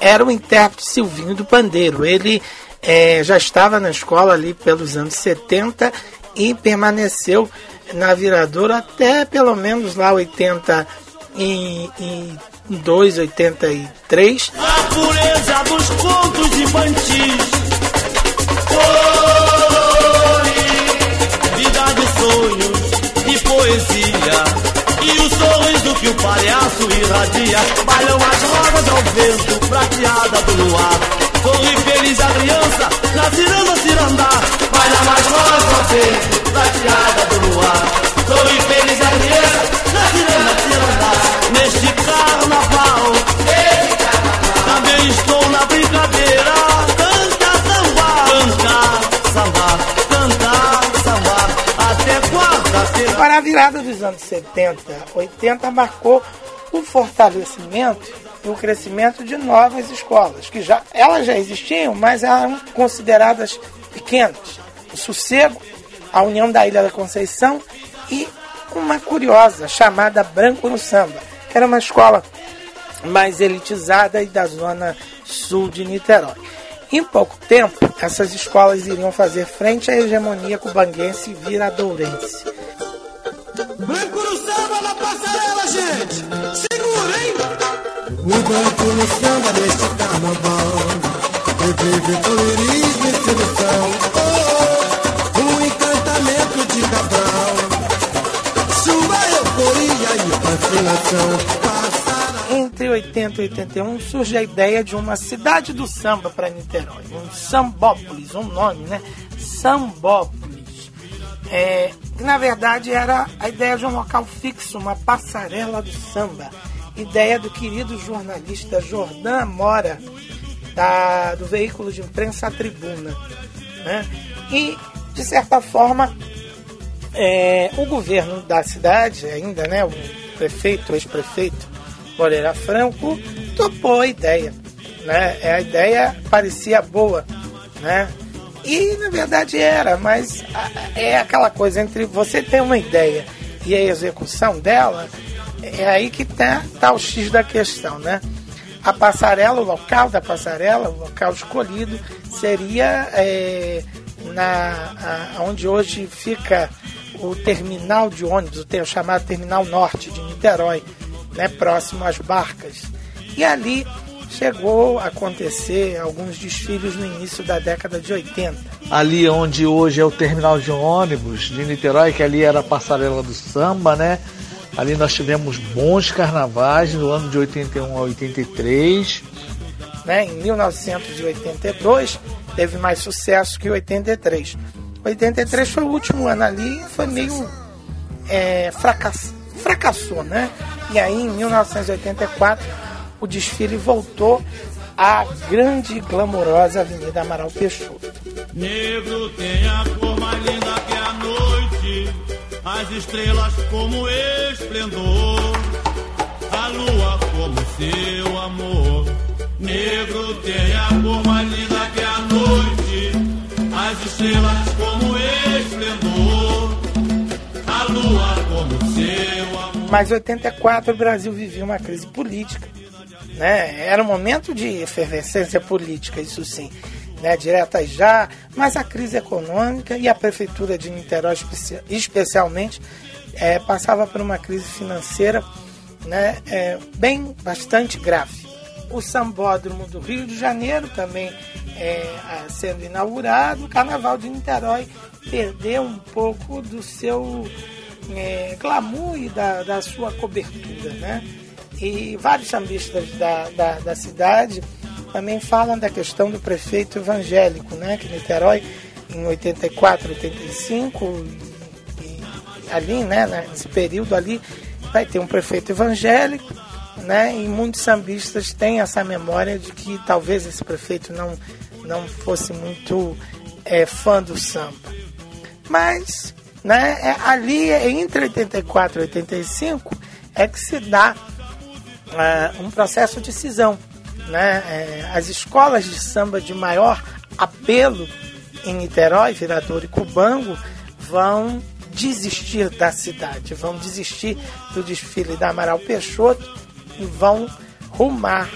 era o intérprete Silvinho do Pandeiro. Ele eh, já estava na escola ali pelos anos 70 e permaneceu na Viradouro até pelo menos lá 82, 83. A pureza dos contos infantis. Cores, vida de sonhos e poesia. E o sorriso que o palhaço irradia. Balham as rodas ao vento, prateada do luar. Sorri feliz a criança, na ciranda cirandar. Balham as rodas ao vento, prateada do luar. Sorri feliz a criança, na ciranda cirandar. Neste carnaval, Para a virada dos anos 70, 80 marcou o fortalecimento e o crescimento de novas escolas, que já elas já existiam, mas eram consideradas pequenas. O Sossego, a União da Ilha da Conceição e uma curiosa chamada Branco no Samba, que era uma escola mais elitizada e da zona sul de Niterói. Em pouco tempo, essas escolas iriam fazer frente à hegemonia cubanguense e viradourense. Branco no samba na passarela, gente! Segura, hein? O branco no samba deste carnaval Revive colorismo e sedução oh, Um encantamento de Cabral Chuva, euforia e fascinação Entre 80 e 81 surge a ideia de uma cidade do samba para Niterói, um Sambópolis, um nome, né? Sambópolis. É, que na verdade era a ideia de um local fixo, uma passarela do samba. Ideia do querido jornalista Jordan Mora, da, do veículo de imprensa Tribuna. Né? E, de certa forma, é, o governo da cidade, ainda, né, o prefeito, o ex-prefeito Moreira Franco, topou a ideia. Né? A ideia parecia boa. Né? E na verdade era, mas é aquela coisa entre você ter uma ideia e a execução dela, é aí que tá, tá o X da questão, né? A passarela, o local da passarela, o local escolhido, seria é, na a, onde hoje fica o terminal de ônibus, o, chamado Terminal Norte de Niterói, né, próximo às barcas. E ali chegou a acontecer alguns desfiles no início da década de 80. Ali onde hoje é o terminal de ônibus de Niterói, que ali era a passarela do samba, né? Ali nós tivemos bons carnavais no ano de 81 a 83. Né? Em 1982 teve mais sucesso que 83. 83 foi o último ano ali e foi meio é, fracass... fracassou, né? E aí em 1984 o desfile voltou à grande e glamourosa Avenida Amaral Peixoto. Negro tem a cor mais linda que a noite, as estrelas como esplendor. A lua como seu amor. Negro tem a cor mais linda que a noite. As estrelas como esplendor. A lua como seu amor. Mas em 84 o Brasil vivia uma crise política. Né? Era um momento de efervescência política, isso sim. Né? Diretas já, mas a crise econômica e a prefeitura de Niterói especia- especialmente é, passava por uma crise financeira né, é, bem bastante grave. O Sambódromo do Rio de Janeiro também é, sendo inaugurado, o Carnaval de Niterói perdeu um pouco do seu é, glamour e da, da sua cobertura. Né? E vários sambistas da, da, da cidade também falam da questão do prefeito evangélico, né? que Niterói, em 84, 85, ali, né, nesse período ali, vai ter um prefeito evangélico, né, e muitos sambistas têm essa memória de que talvez esse prefeito não, não fosse muito é, fã do samba. Mas, né, é, ali entre 84 e 85 é que se dá ah, um processo de cisão. Né? É, as escolas de samba de maior apelo em Niterói, Viradouro e Cubango vão desistir da cidade, vão desistir do desfile da Amaral Peixoto e vão rumar,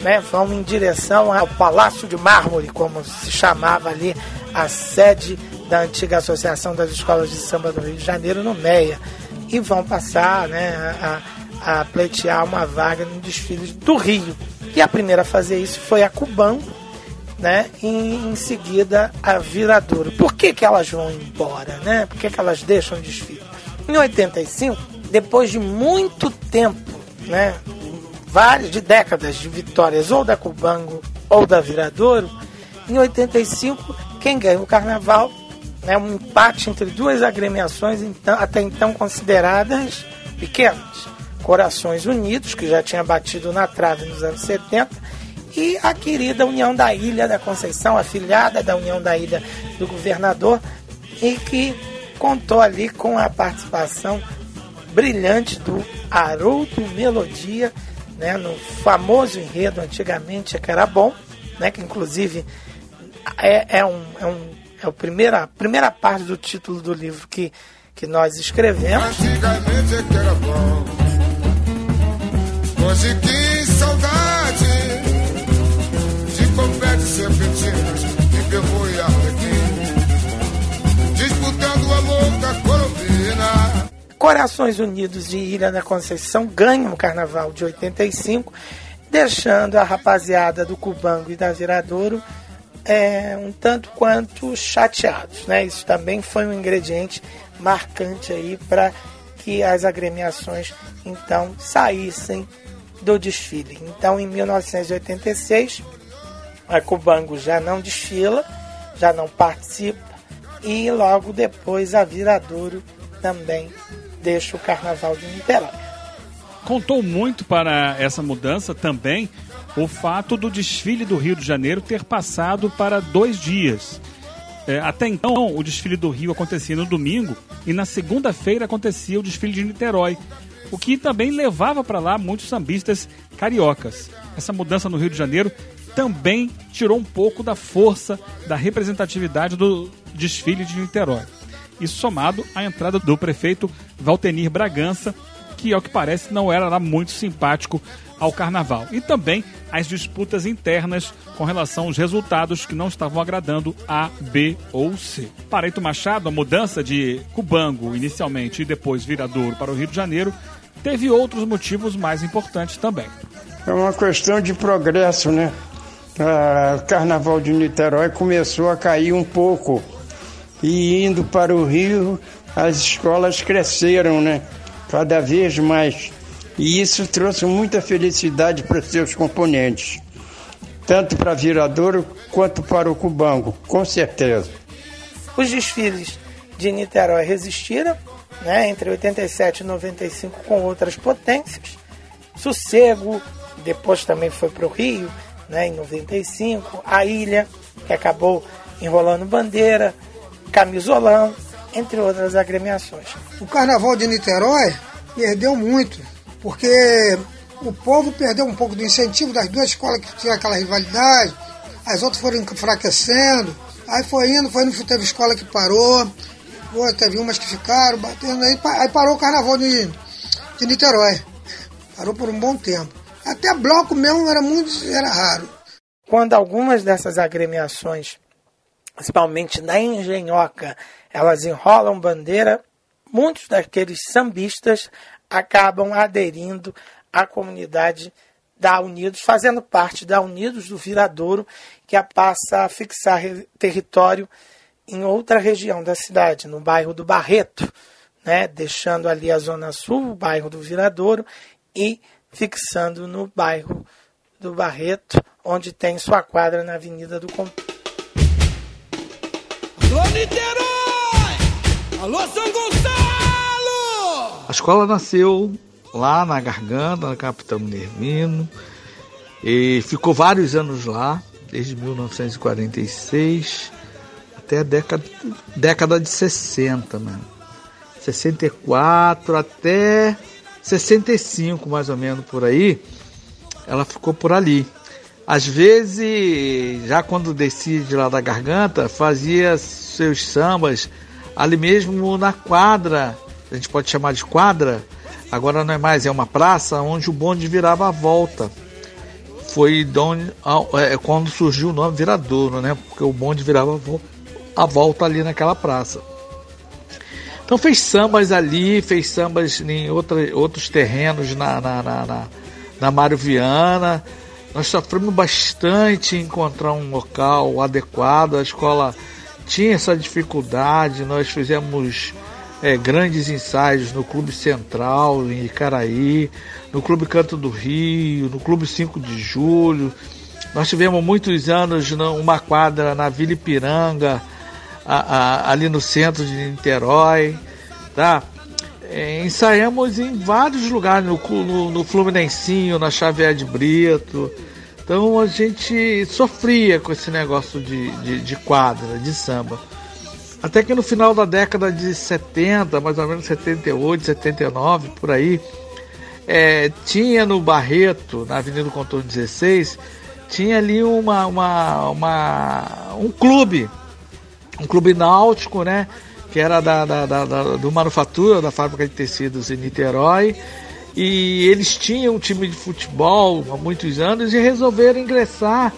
né? vão em direção ao Palácio de Mármore, como se chamava ali a sede da antiga Associação das Escolas de Samba do Rio de Janeiro, no MEIA, e vão passar né, a, a pleitear uma vaga no desfile do Rio. E a primeira a fazer isso foi a Cubango, né? E em seguida a Viradouro. Por que, que elas vão embora, né? Por que, que elas deixam o desfile? Em 85, depois de muito tempo, né? Várias de décadas de vitórias ou da Cubango ou da Viradouro, em 85 quem ganha o carnaval, né? Um empate entre duas agremiações então, até então consideradas pequenas. Corações Unidos, que já tinha batido na trave nos anos 70, e a querida União da Ilha da Conceição, afiliada da União da Ilha do Governador, e que contou ali com a participação brilhante do Haroldo Melodia, né, no famoso enredo antigamente que era bom, né, que inclusive é, é, um, é, um, é a primeira, primeira parte do título do livro que, que nós escrevemos. Antigamente é que era bom. Hoje que saudade de compete serpentinas e perro e arlequim. Disputando amor da colombina. Corações Unidos de Ilha da Conceição ganham o carnaval de 85, deixando a rapaziada do Cubango e da Viradouro é, um tanto quanto chateados. Né? Isso também foi um ingrediente marcante aí para que as agremiações então saíssem do desfile. Então, em 1986, a Cubango já não desfila, já não participa, e logo depois a Viradouro também deixa o Carnaval de Niterói. Contou muito para essa mudança também o fato do desfile do Rio de Janeiro ter passado para dois dias. É, até então, o desfile do Rio acontecia no domingo e na segunda-feira acontecia o desfile de Niterói, o que também levava para lá muitos sambistas cariocas. Essa mudança no Rio de Janeiro também tirou um pouco da força, da representatividade do desfile de Niterói. Isso somado à entrada do prefeito Valtenir Bragança, que ao que parece não era lá muito simpático ao carnaval. E também as disputas internas com relação aos resultados que não estavam agradando A, B ou C. Para Eito Machado, a mudança de Cubango inicialmente e depois Viradouro para o Rio de Janeiro teve outros motivos mais importantes também. É uma questão de progresso, né? Ah, O carnaval de Niterói começou a cair um pouco. E indo para o Rio, as escolas cresceram, né? Cada vez mais. E isso trouxe muita felicidade para seus componentes. Tanto para Viradouro quanto para o Cubango, com certeza. Os desfiles de Niterói resistiram, né, entre 87 e 95 com outras potências. Sossego, depois também foi para o Rio, né, em 95. A Ilha, que acabou enrolando bandeira, Camisolão, entre outras agremiações. O carnaval de Niterói perdeu muito porque o povo perdeu um pouco do incentivo das duas escolas que tinham aquela rivalidade, as outras foram enfraquecendo, aí foi indo, foi indo, teve escola que parou, pô, teve umas que ficaram batendo, aí, aí parou o carnaval de, de Niterói. Parou por um bom tempo. Até bloco mesmo era muito era raro. Quando algumas dessas agremiações, principalmente na Engenhoca, elas enrolam bandeira, muitos daqueles sambistas acabam aderindo à comunidade da Unidos, fazendo parte da Unidos do Viradouro, que passa a fixar território em outra região da cidade, no bairro do Barreto, né, deixando ali a Zona Sul, o bairro do Viradouro, e fixando no bairro do Barreto, onde tem sua quadra na Avenida do Com Alô, Niterói! Alô, São Gonçalo! A escola nasceu lá na Garganta, na Capitão Minervino, e ficou vários anos lá, desde 1946 até a década, década de 60, mano. 64 até 65, mais ou menos por aí, ela ficou por ali. Às vezes, já quando descia de lá da garganta, fazia seus sambas ali mesmo na quadra, a gente pode chamar de quadra, agora não é mais, é uma praça onde o bonde virava a volta. Foi de onde- é, quando surgiu o nome Viradouro, né? Porque o bonde virava a vol- a volta ali naquela praça. Então fez sambas ali, fez sambas em outra, outros terrenos na, na, na, na, na Mário Viana. Nós sofremos bastante em encontrar um local adequado. A escola tinha essa dificuldade. Nós fizemos é, grandes ensaios no Clube Central, em Icaraí, no Clube Canto do Rio, no Clube 5 de Julho. Nós tivemos muitos anos numa quadra na Vila Ipiranga, a- a- ali no centro de Niterói, tá? É, ensaiamos em vários lugares, no, no, no Fluminensinho, na Xavier de Brito. Então a gente sofria com esse negócio de, de, de quadra, de samba. Até que no final da década de 70, mais ou menos 78, 79, por aí, é, tinha no Barreto, na Avenida Contorno 16, tinha ali uma, uma, uma, um clube, um clube náutico, né? Que era da, da, da, da- do Manufatura, da fábrica de tecidos em Niterói. E eles tinham um time de futebol há muitos anos e resolveram ingressar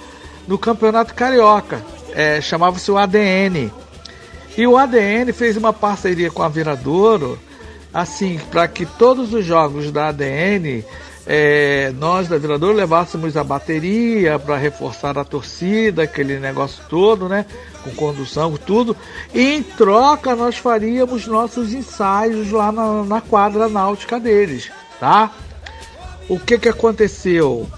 no Campeonato Carioca. É, Chamava-se o ADN. E o ADN fez uma parceria com a Viradouro, assim, para que todos os jogos da ADN, é, nós da Viradouro levássemos a bateria para reforçar a torcida, aquele negócio todo, né? Com condução, tudo. E em troca nós faríamos nossos ensaios lá na, na quadra náutica deles, tá? O que que aconteceu?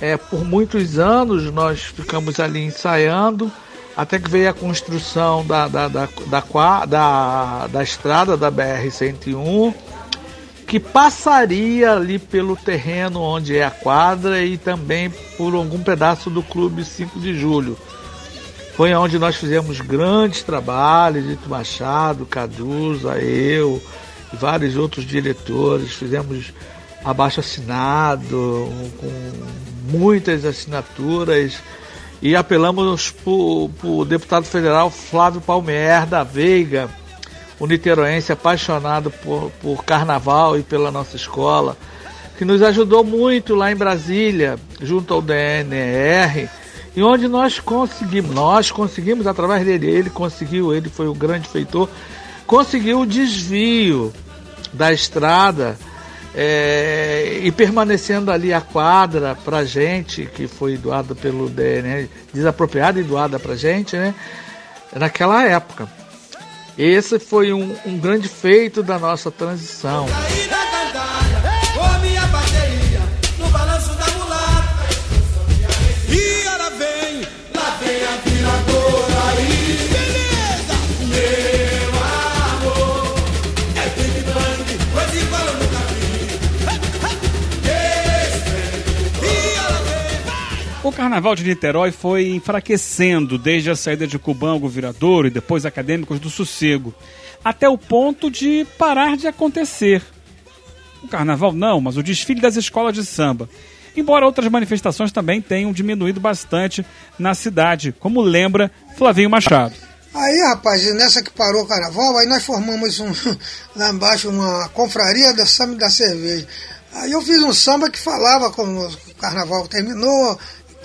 É, por muitos anos nós ficamos ali ensaiando, até que veio a construção da, da, da, da, da, da estrada da BR-101, que passaria ali pelo terreno onde é a quadra e também por algum pedaço do Clube 5 de Julho. Foi onde nós fizemos grandes trabalhos, Dito Machado, Caduza, eu e vários outros diretores. Fizemos abaixo assinado, com muitas assinaturas e apelamos para o deputado federal Flávio Palmer da Veiga, o niteroense apaixonado por, por carnaval e pela nossa escola, que nos ajudou muito lá em Brasília, junto ao DNR, e onde nós conseguimos, nós conseguimos através dele, ele conseguiu, ele foi o grande feitor, conseguiu o desvio da estrada é, e permanecendo ali a quadra para gente, que foi doada pelo DNR, desapropriada e doada para gente, né? Naquela época. Esse foi um, um grande feito da nossa transição. O carnaval de Niterói foi enfraquecendo desde a saída de Cubango Viradouro e depois Acadêmicos do Sossego, até o ponto de parar de acontecer. O carnaval não, mas o desfile das escolas de samba. Embora outras manifestações também tenham diminuído bastante na cidade, como lembra Flavinho Machado. Aí, rapaz, nessa que parou o carnaval, aí nós formamos um, lá embaixo uma confraria da samba da cerveja. Aí eu fiz um samba que falava como o carnaval terminou,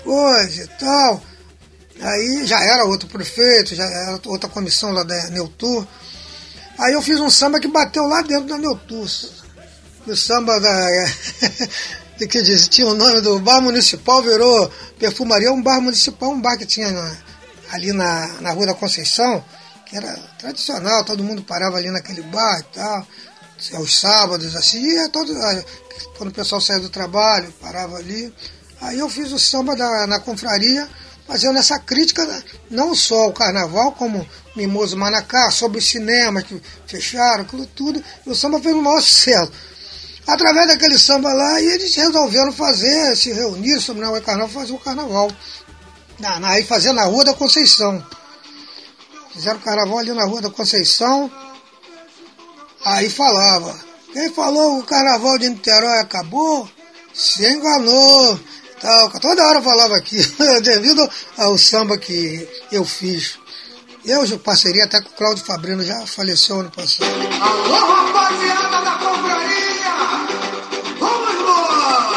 coisa e tal. Aí já era outro prefeito, já era outra comissão lá da Neutur. Aí eu fiz um samba que bateu lá dentro da Neutur. O samba da. que diz, tinha o nome do bar municipal, virou perfumaria, um bar municipal, um bar que tinha na, ali na, na Rua da Conceição, que era tradicional, todo mundo parava ali naquele bar e tal, aos sábados, assim, e todo, quando o pessoal saía do trabalho, parava ali. Aí eu fiz o samba da, na confraria, fazendo essa crítica, não só ao carnaval, como Mimoso Manacá, sobre os cinemas que fecharam, aquilo tudo, e o samba fez um maior sucesso. Através daquele samba lá, e eles resolveram fazer, se reunir sobre o carnaval, fazer o carnaval. Na, na, aí fazia na Rua da Conceição. Fizeram carnaval ali na Rua da Conceição. Aí falava, quem falou que o carnaval de Niterói acabou, se enganou. Tal. Toda hora falava aqui, devido ao samba que eu fiz. Eu já parceria até com o Cláudio Fabrino, já faleceu ano passado. Alô, rapaziada da confraria! Vamos nós!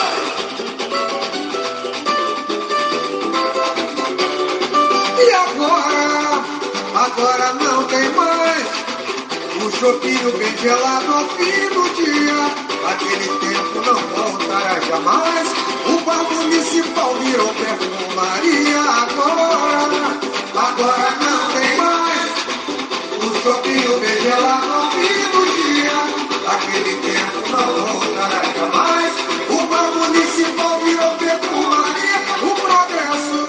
E agora? Agora não tem mais o chopinho bem gelado ao fim do dia. Aquele tempo não voltará jamais. O bar municipal virou perfumaria. Agora, agora não tem mais o chopinho bem gelado ao fim do dia. Aquele tempo não voltará jamais. O bar municipal virou perfumaria. O progresso,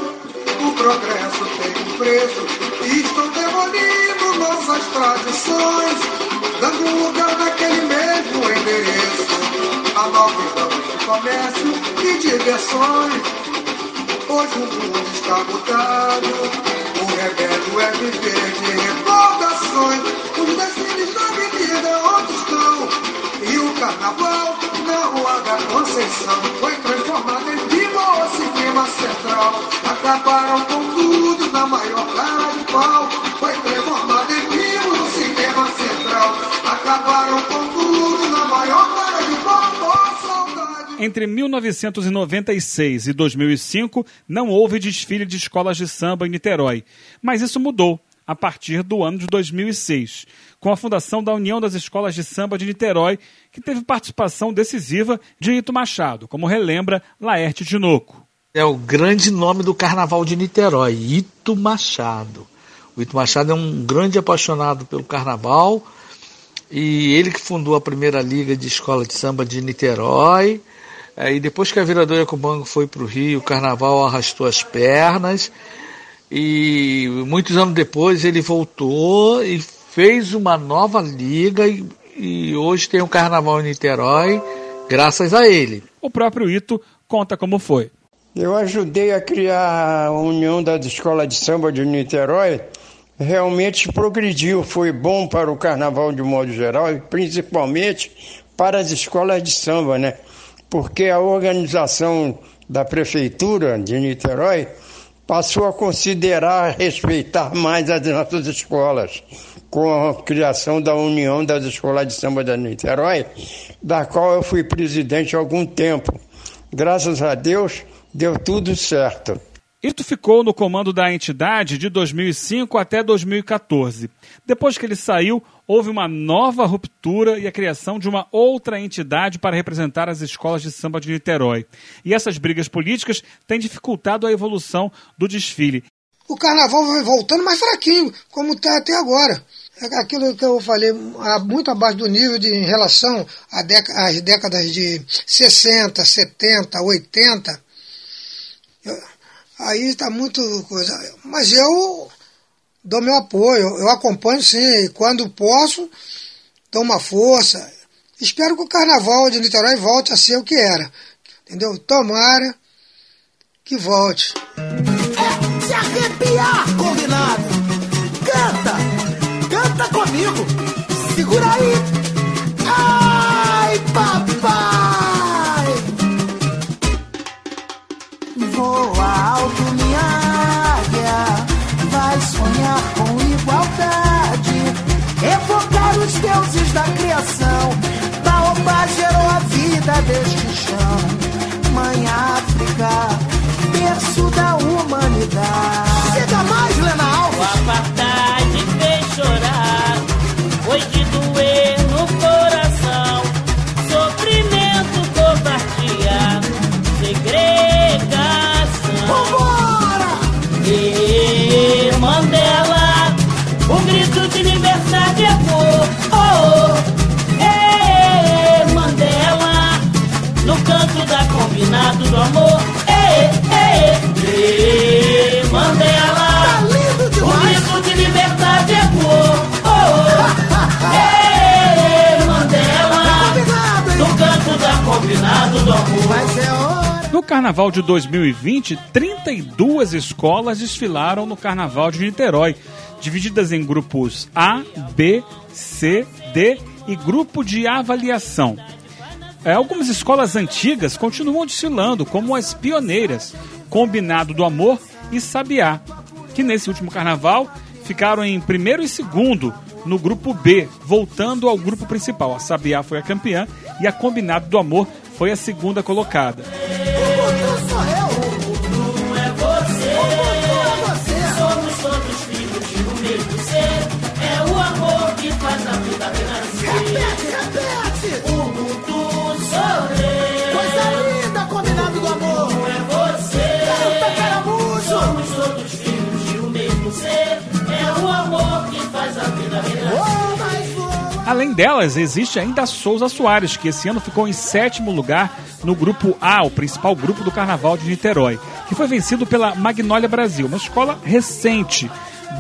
o progresso tem um preço. E estão demolindo nossas tradições, dando lugar naquele mesmo endereço. A nova de comércio e diversões. Hoje o mundo está mudado. O remédio é viver de recordações. Os desfiles na avenida onde estão. E o carnaval na rua da Conceição foi transformado em viva o cinema central. Acabaram com tudo na maior cara de pau. Foi transformado Acabaram com tudo na maior cara de pau. Saudade. Entre 1996 e 2005, não houve desfile de escolas de samba em Niterói, mas isso mudou a partir do ano de 2006, com a fundação da União das Escolas de Samba de Niterói, que teve participação decisiva de Ito Machado, como relembra Laerte Tinoco. É o grande nome do carnaval de Niterói, Ito Machado. O Ito Machado é um grande apaixonado pelo carnaval e ele que fundou a primeira liga de escola de samba de Niterói. É, e depois que a Viradouro Yacubango foi para o Rio, o carnaval arrastou as pernas. E muitos anos depois ele voltou e fez uma nova liga e, e hoje tem um carnaval em Niterói, graças a ele. O próprio Ito conta como foi. Eu ajudei a criar a União das Escolas de Samba de Niterói. Realmente progrediu, foi bom para o carnaval de modo geral e principalmente para as escolas de samba, né? Porque a organização da prefeitura de Niterói passou a considerar, respeitar mais as nossas escolas, com a criação da União das Escolas de Samba da Niterói, da qual eu fui presidente há algum tempo. Graças a Deus, deu tudo certo. Ito ficou no comando da entidade de 2005 até 2014. Depois que ele saiu, houve uma nova ruptura e a criação de uma outra entidade para representar as escolas de samba de Niterói. E essas brigas políticas têm dificultado a evolução do desfile. O carnaval vai voltando mais fraquinho, como está até agora. Aquilo que eu falei, muito abaixo do nível de, em relação às décadas de 60, 70, 80. Aí está muito coisa. Mas eu dou meu apoio, eu acompanho sim, quando posso, dou uma força. Espero que o carnaval de Niterói volte a ser o que era. Entendeu? Tomara que volte. É se arrepiar, combinado. Canta, canta comigo. Segura aí. A vida deste chão. Mãe África, berço da humanidade. Cita mais, Lena Alves. No carnaval de 2020, 32 escolas desfilaram no carnaval de Niterói, divididas em grupos A, B, C, D e grupo de avaliação. É, algumas escolas antigas continuam desfilando, como as pioneiras, Combinado do Amor e Sabiá, que nesse último carnaval ficaram em primeiro e segundo no grupo B, voltando ao grupo principal. A Sabiá foi a campeã e a Combinado do Amor foi a segunda colocada. Além delas, existe ainda a Souza Soares, que esse ano ficou em sétimo lugar no grupo A, o principal grupo do Carnaval de Niterói, que foi vencido pela Magnólia Brasil, uma escola recente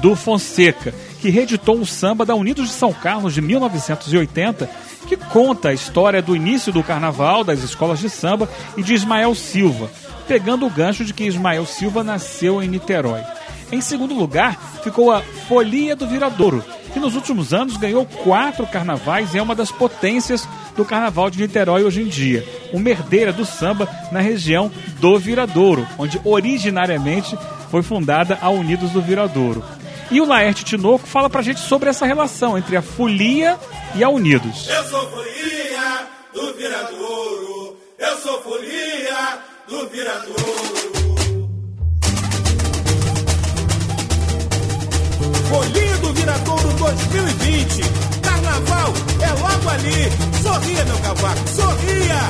do Fonseca, que reeditou um samba da Unidos de São Carlos de 1980, que conta a história do início do carnaval, das escolas de samba e de Ismael Silva, pegando o gancho de que Ismael Silva nasceu em Niterói. Em segundo lugar, ficou a Folia do Viradouro, que nos últimos anos ganhou quatro carnavais e é uma das potências do carnaval de Niterói hoje em dia. Uma herdeira do samba na região do Viradouro, onde originariamente foi fundada a Unidos do Viradouro. E o Laerte Tinoco fala pra gente sobre essa relação entre a Folia e a Unidos. Eu sou folia do Viradouro. Eu sou folia do Viradouro. Folia do Viradouro 2020. Carnaval é logo ali. Sorria, meu cavaco, sorria.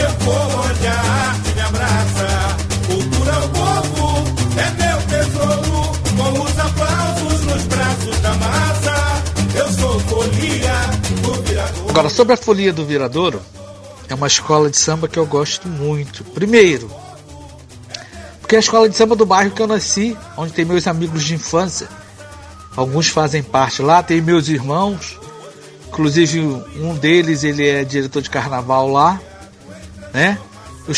Eu vou onde a arte me abraça. Cultura é o povo, é meu tesouro. Com os aplausos nos braços da massa. Eu sou folia do Viradouro. Agora, sobre a Folia do Viradouro, é uma escola de samba que eu gosto muito. Primeiro, porque é a escola de samba do bairro que eu nasci, onde tem meus amigos de infância. Alguns fazem parte lá, tem meus irmãos, inclusive um deles ele é diretor de carnaval lá, né?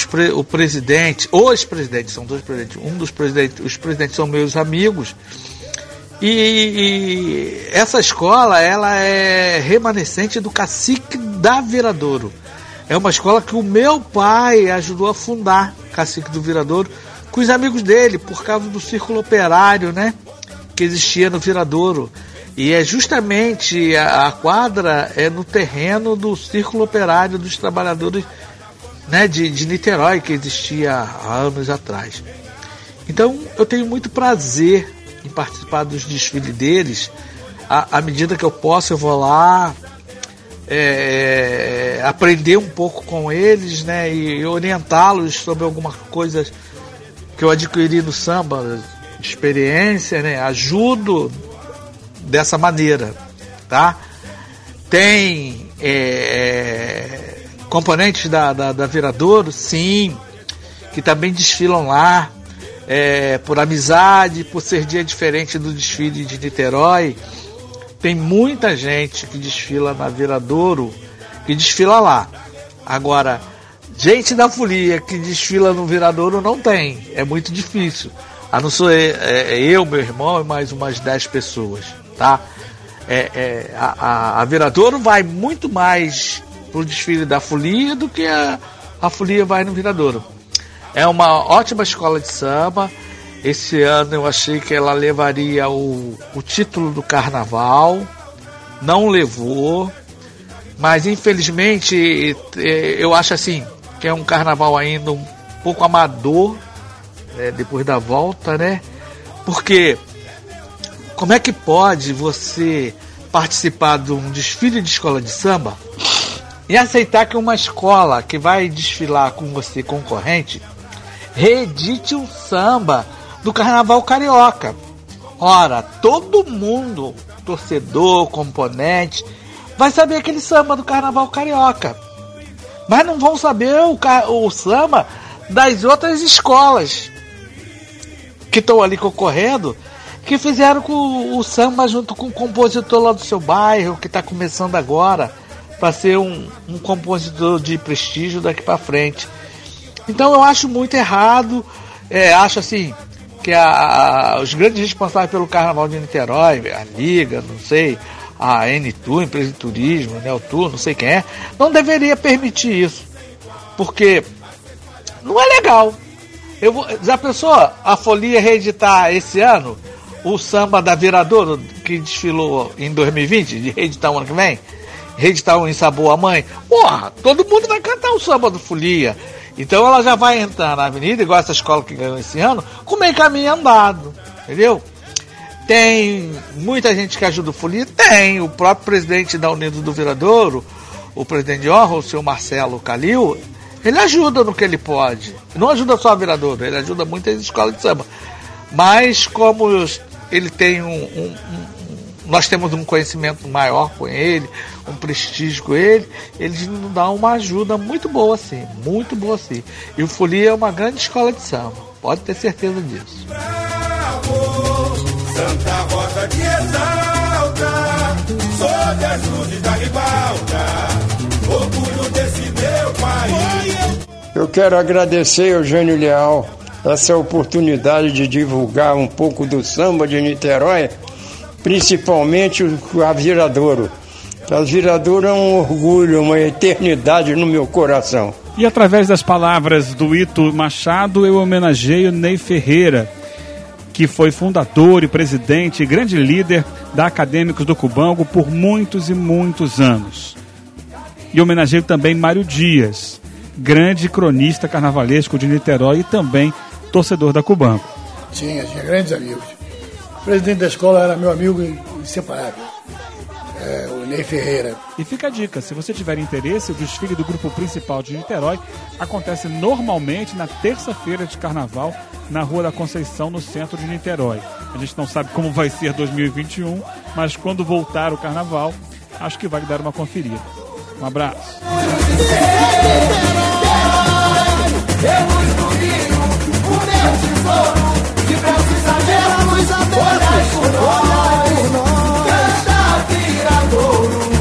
Pre- o presidente, os presidentes, são dois presidentes, um dos presidentes, os presidentes são meus amigos. E, e essa escola, ela é remanescente do cacique da Viradouro. É uma escola que o meu pai ajudou a fundar, cacique do Viradouro, com os amigos dele, por causa do círculo operário, né? Que existia no Viradouro. E é justamente a, a quadra é no terreno do círculo operário dos trabalhadores né, de, de Niterói, que existia há anos atrás. Então eu tenho muito prazer em participar dos desfiles deles. À, medida que eu posso, eu vou lá é, aprender um pouco com eles né, e orientá-los sobre algumas coisas que eu adquiri no samba, experiência, né, ajudo dessa maneira. Tá? Tem é, componentes da, da, da Viradouro, sim, que também desfilam lá é, por amizade, por ser dia diferente do desfile de Niterói. Tem muita gente que desfila na Viradouro, que desfila lá. Agora, gente da folia que desfila no Viradouro não tem, é muito difícil. A não ser é, é, eu, meu irmão e mais umas 10 pessoas, tá? É, é, a, a, a Viradouro vai muito mais pro desfile da folia do que a, a folia vai no Viradouro. É uma ótima escola de samba. Esse ano eu achei que ela levaria o, o título do carnaval, não levou, mas infelizmente eh, eu acho assim que é um carnaval ainda um pouco amador, né, depois da volta, né? Porque como é que pode você participar de um desfile de escola de samba e aceitar que uma escola que vai desfilar com você concorrente reedite um samba do carnaval carioca? Ora, todo mundo, torcedor, componente, vai saber aquele samba do carnaval carioca. Mas não vão saber o, o samba das outras escolas que estão ali concorrendo, que fizeram com o samba junto com o compositor lá do seu bairro, que está começando agora, para ser um, um compositor de prestígio daqui para frente. Então eu acho muito errado, é, acho assim, que a, a, os grandes responsáveis pelo Carnaval de Niterói, a Liga, não sei, a NTU, Empresa de Turismo, a Neltur, não sei quem é, não deveria permitir isso. Porque não é legal. Eu vou, já pensou a Folia reeditar esse ano o samba da Viradouro, que desfilou em 2020, de reeditar o ano que vem? Reeditar o Ensabou a Mãe? Porra, todo mundo vai cantar o samba do Folia. Então ela já vai entrar na avenida, igual essa escola que ganhou esse ano, com meio caminho andado. Entendeu? Tem muita gente que ajuda o Folia? Tem. O próprio presidente da Unidos do Viradouro, o presidente de honra, o senhor Marcelo Calil, ele ajuda no que ele pode. Não ajuda só a Viradouro, ele ajuda muitas escolas de samba. Mas como ele tem um, um, um nós temos um conhecimento maior com ele, um prestígio com ele, ele nos dá uma ajuda muito boa sim, muito boa sim. E o Folia é uma grande escola de samba, pode ter certeza disso. Santa Rosa te exalta, sob as luzes da ribalta, orgulho desse meu país. Eu quero agradecer Eugênio Leal essa oportunidade de divulgar um pouco do samba de Niterói principalmente a Viradouro. A Viradouro é um orgulho, uma eternidade no meu coração. E através das palavras do Ito Machado, eu homenageio Ney Ferreira, que foi fundador e presidente e grande líder da Acadêmicos do Cubango por muitos e muitos anos. E homenageio também Mário Dias, grande cronista carnavalesco de Niterói e também torcedor da Cubango. Tinha, tinha grandes amigos. O presidente da escola era meu amigo inseparável, é, o Ney Ferreira. E fica a dica, se você tiver interesse, o desfile do grupo principal de Niterói acontece normalmente na terça-feira de carnaval na Rua da Conceição, no centro de Niterói. A gente não sabe como vai ser 2021, mas quando voltar o carnaval, acho que vale dar uma conferida. Um abraço. Olhar por olhar couro.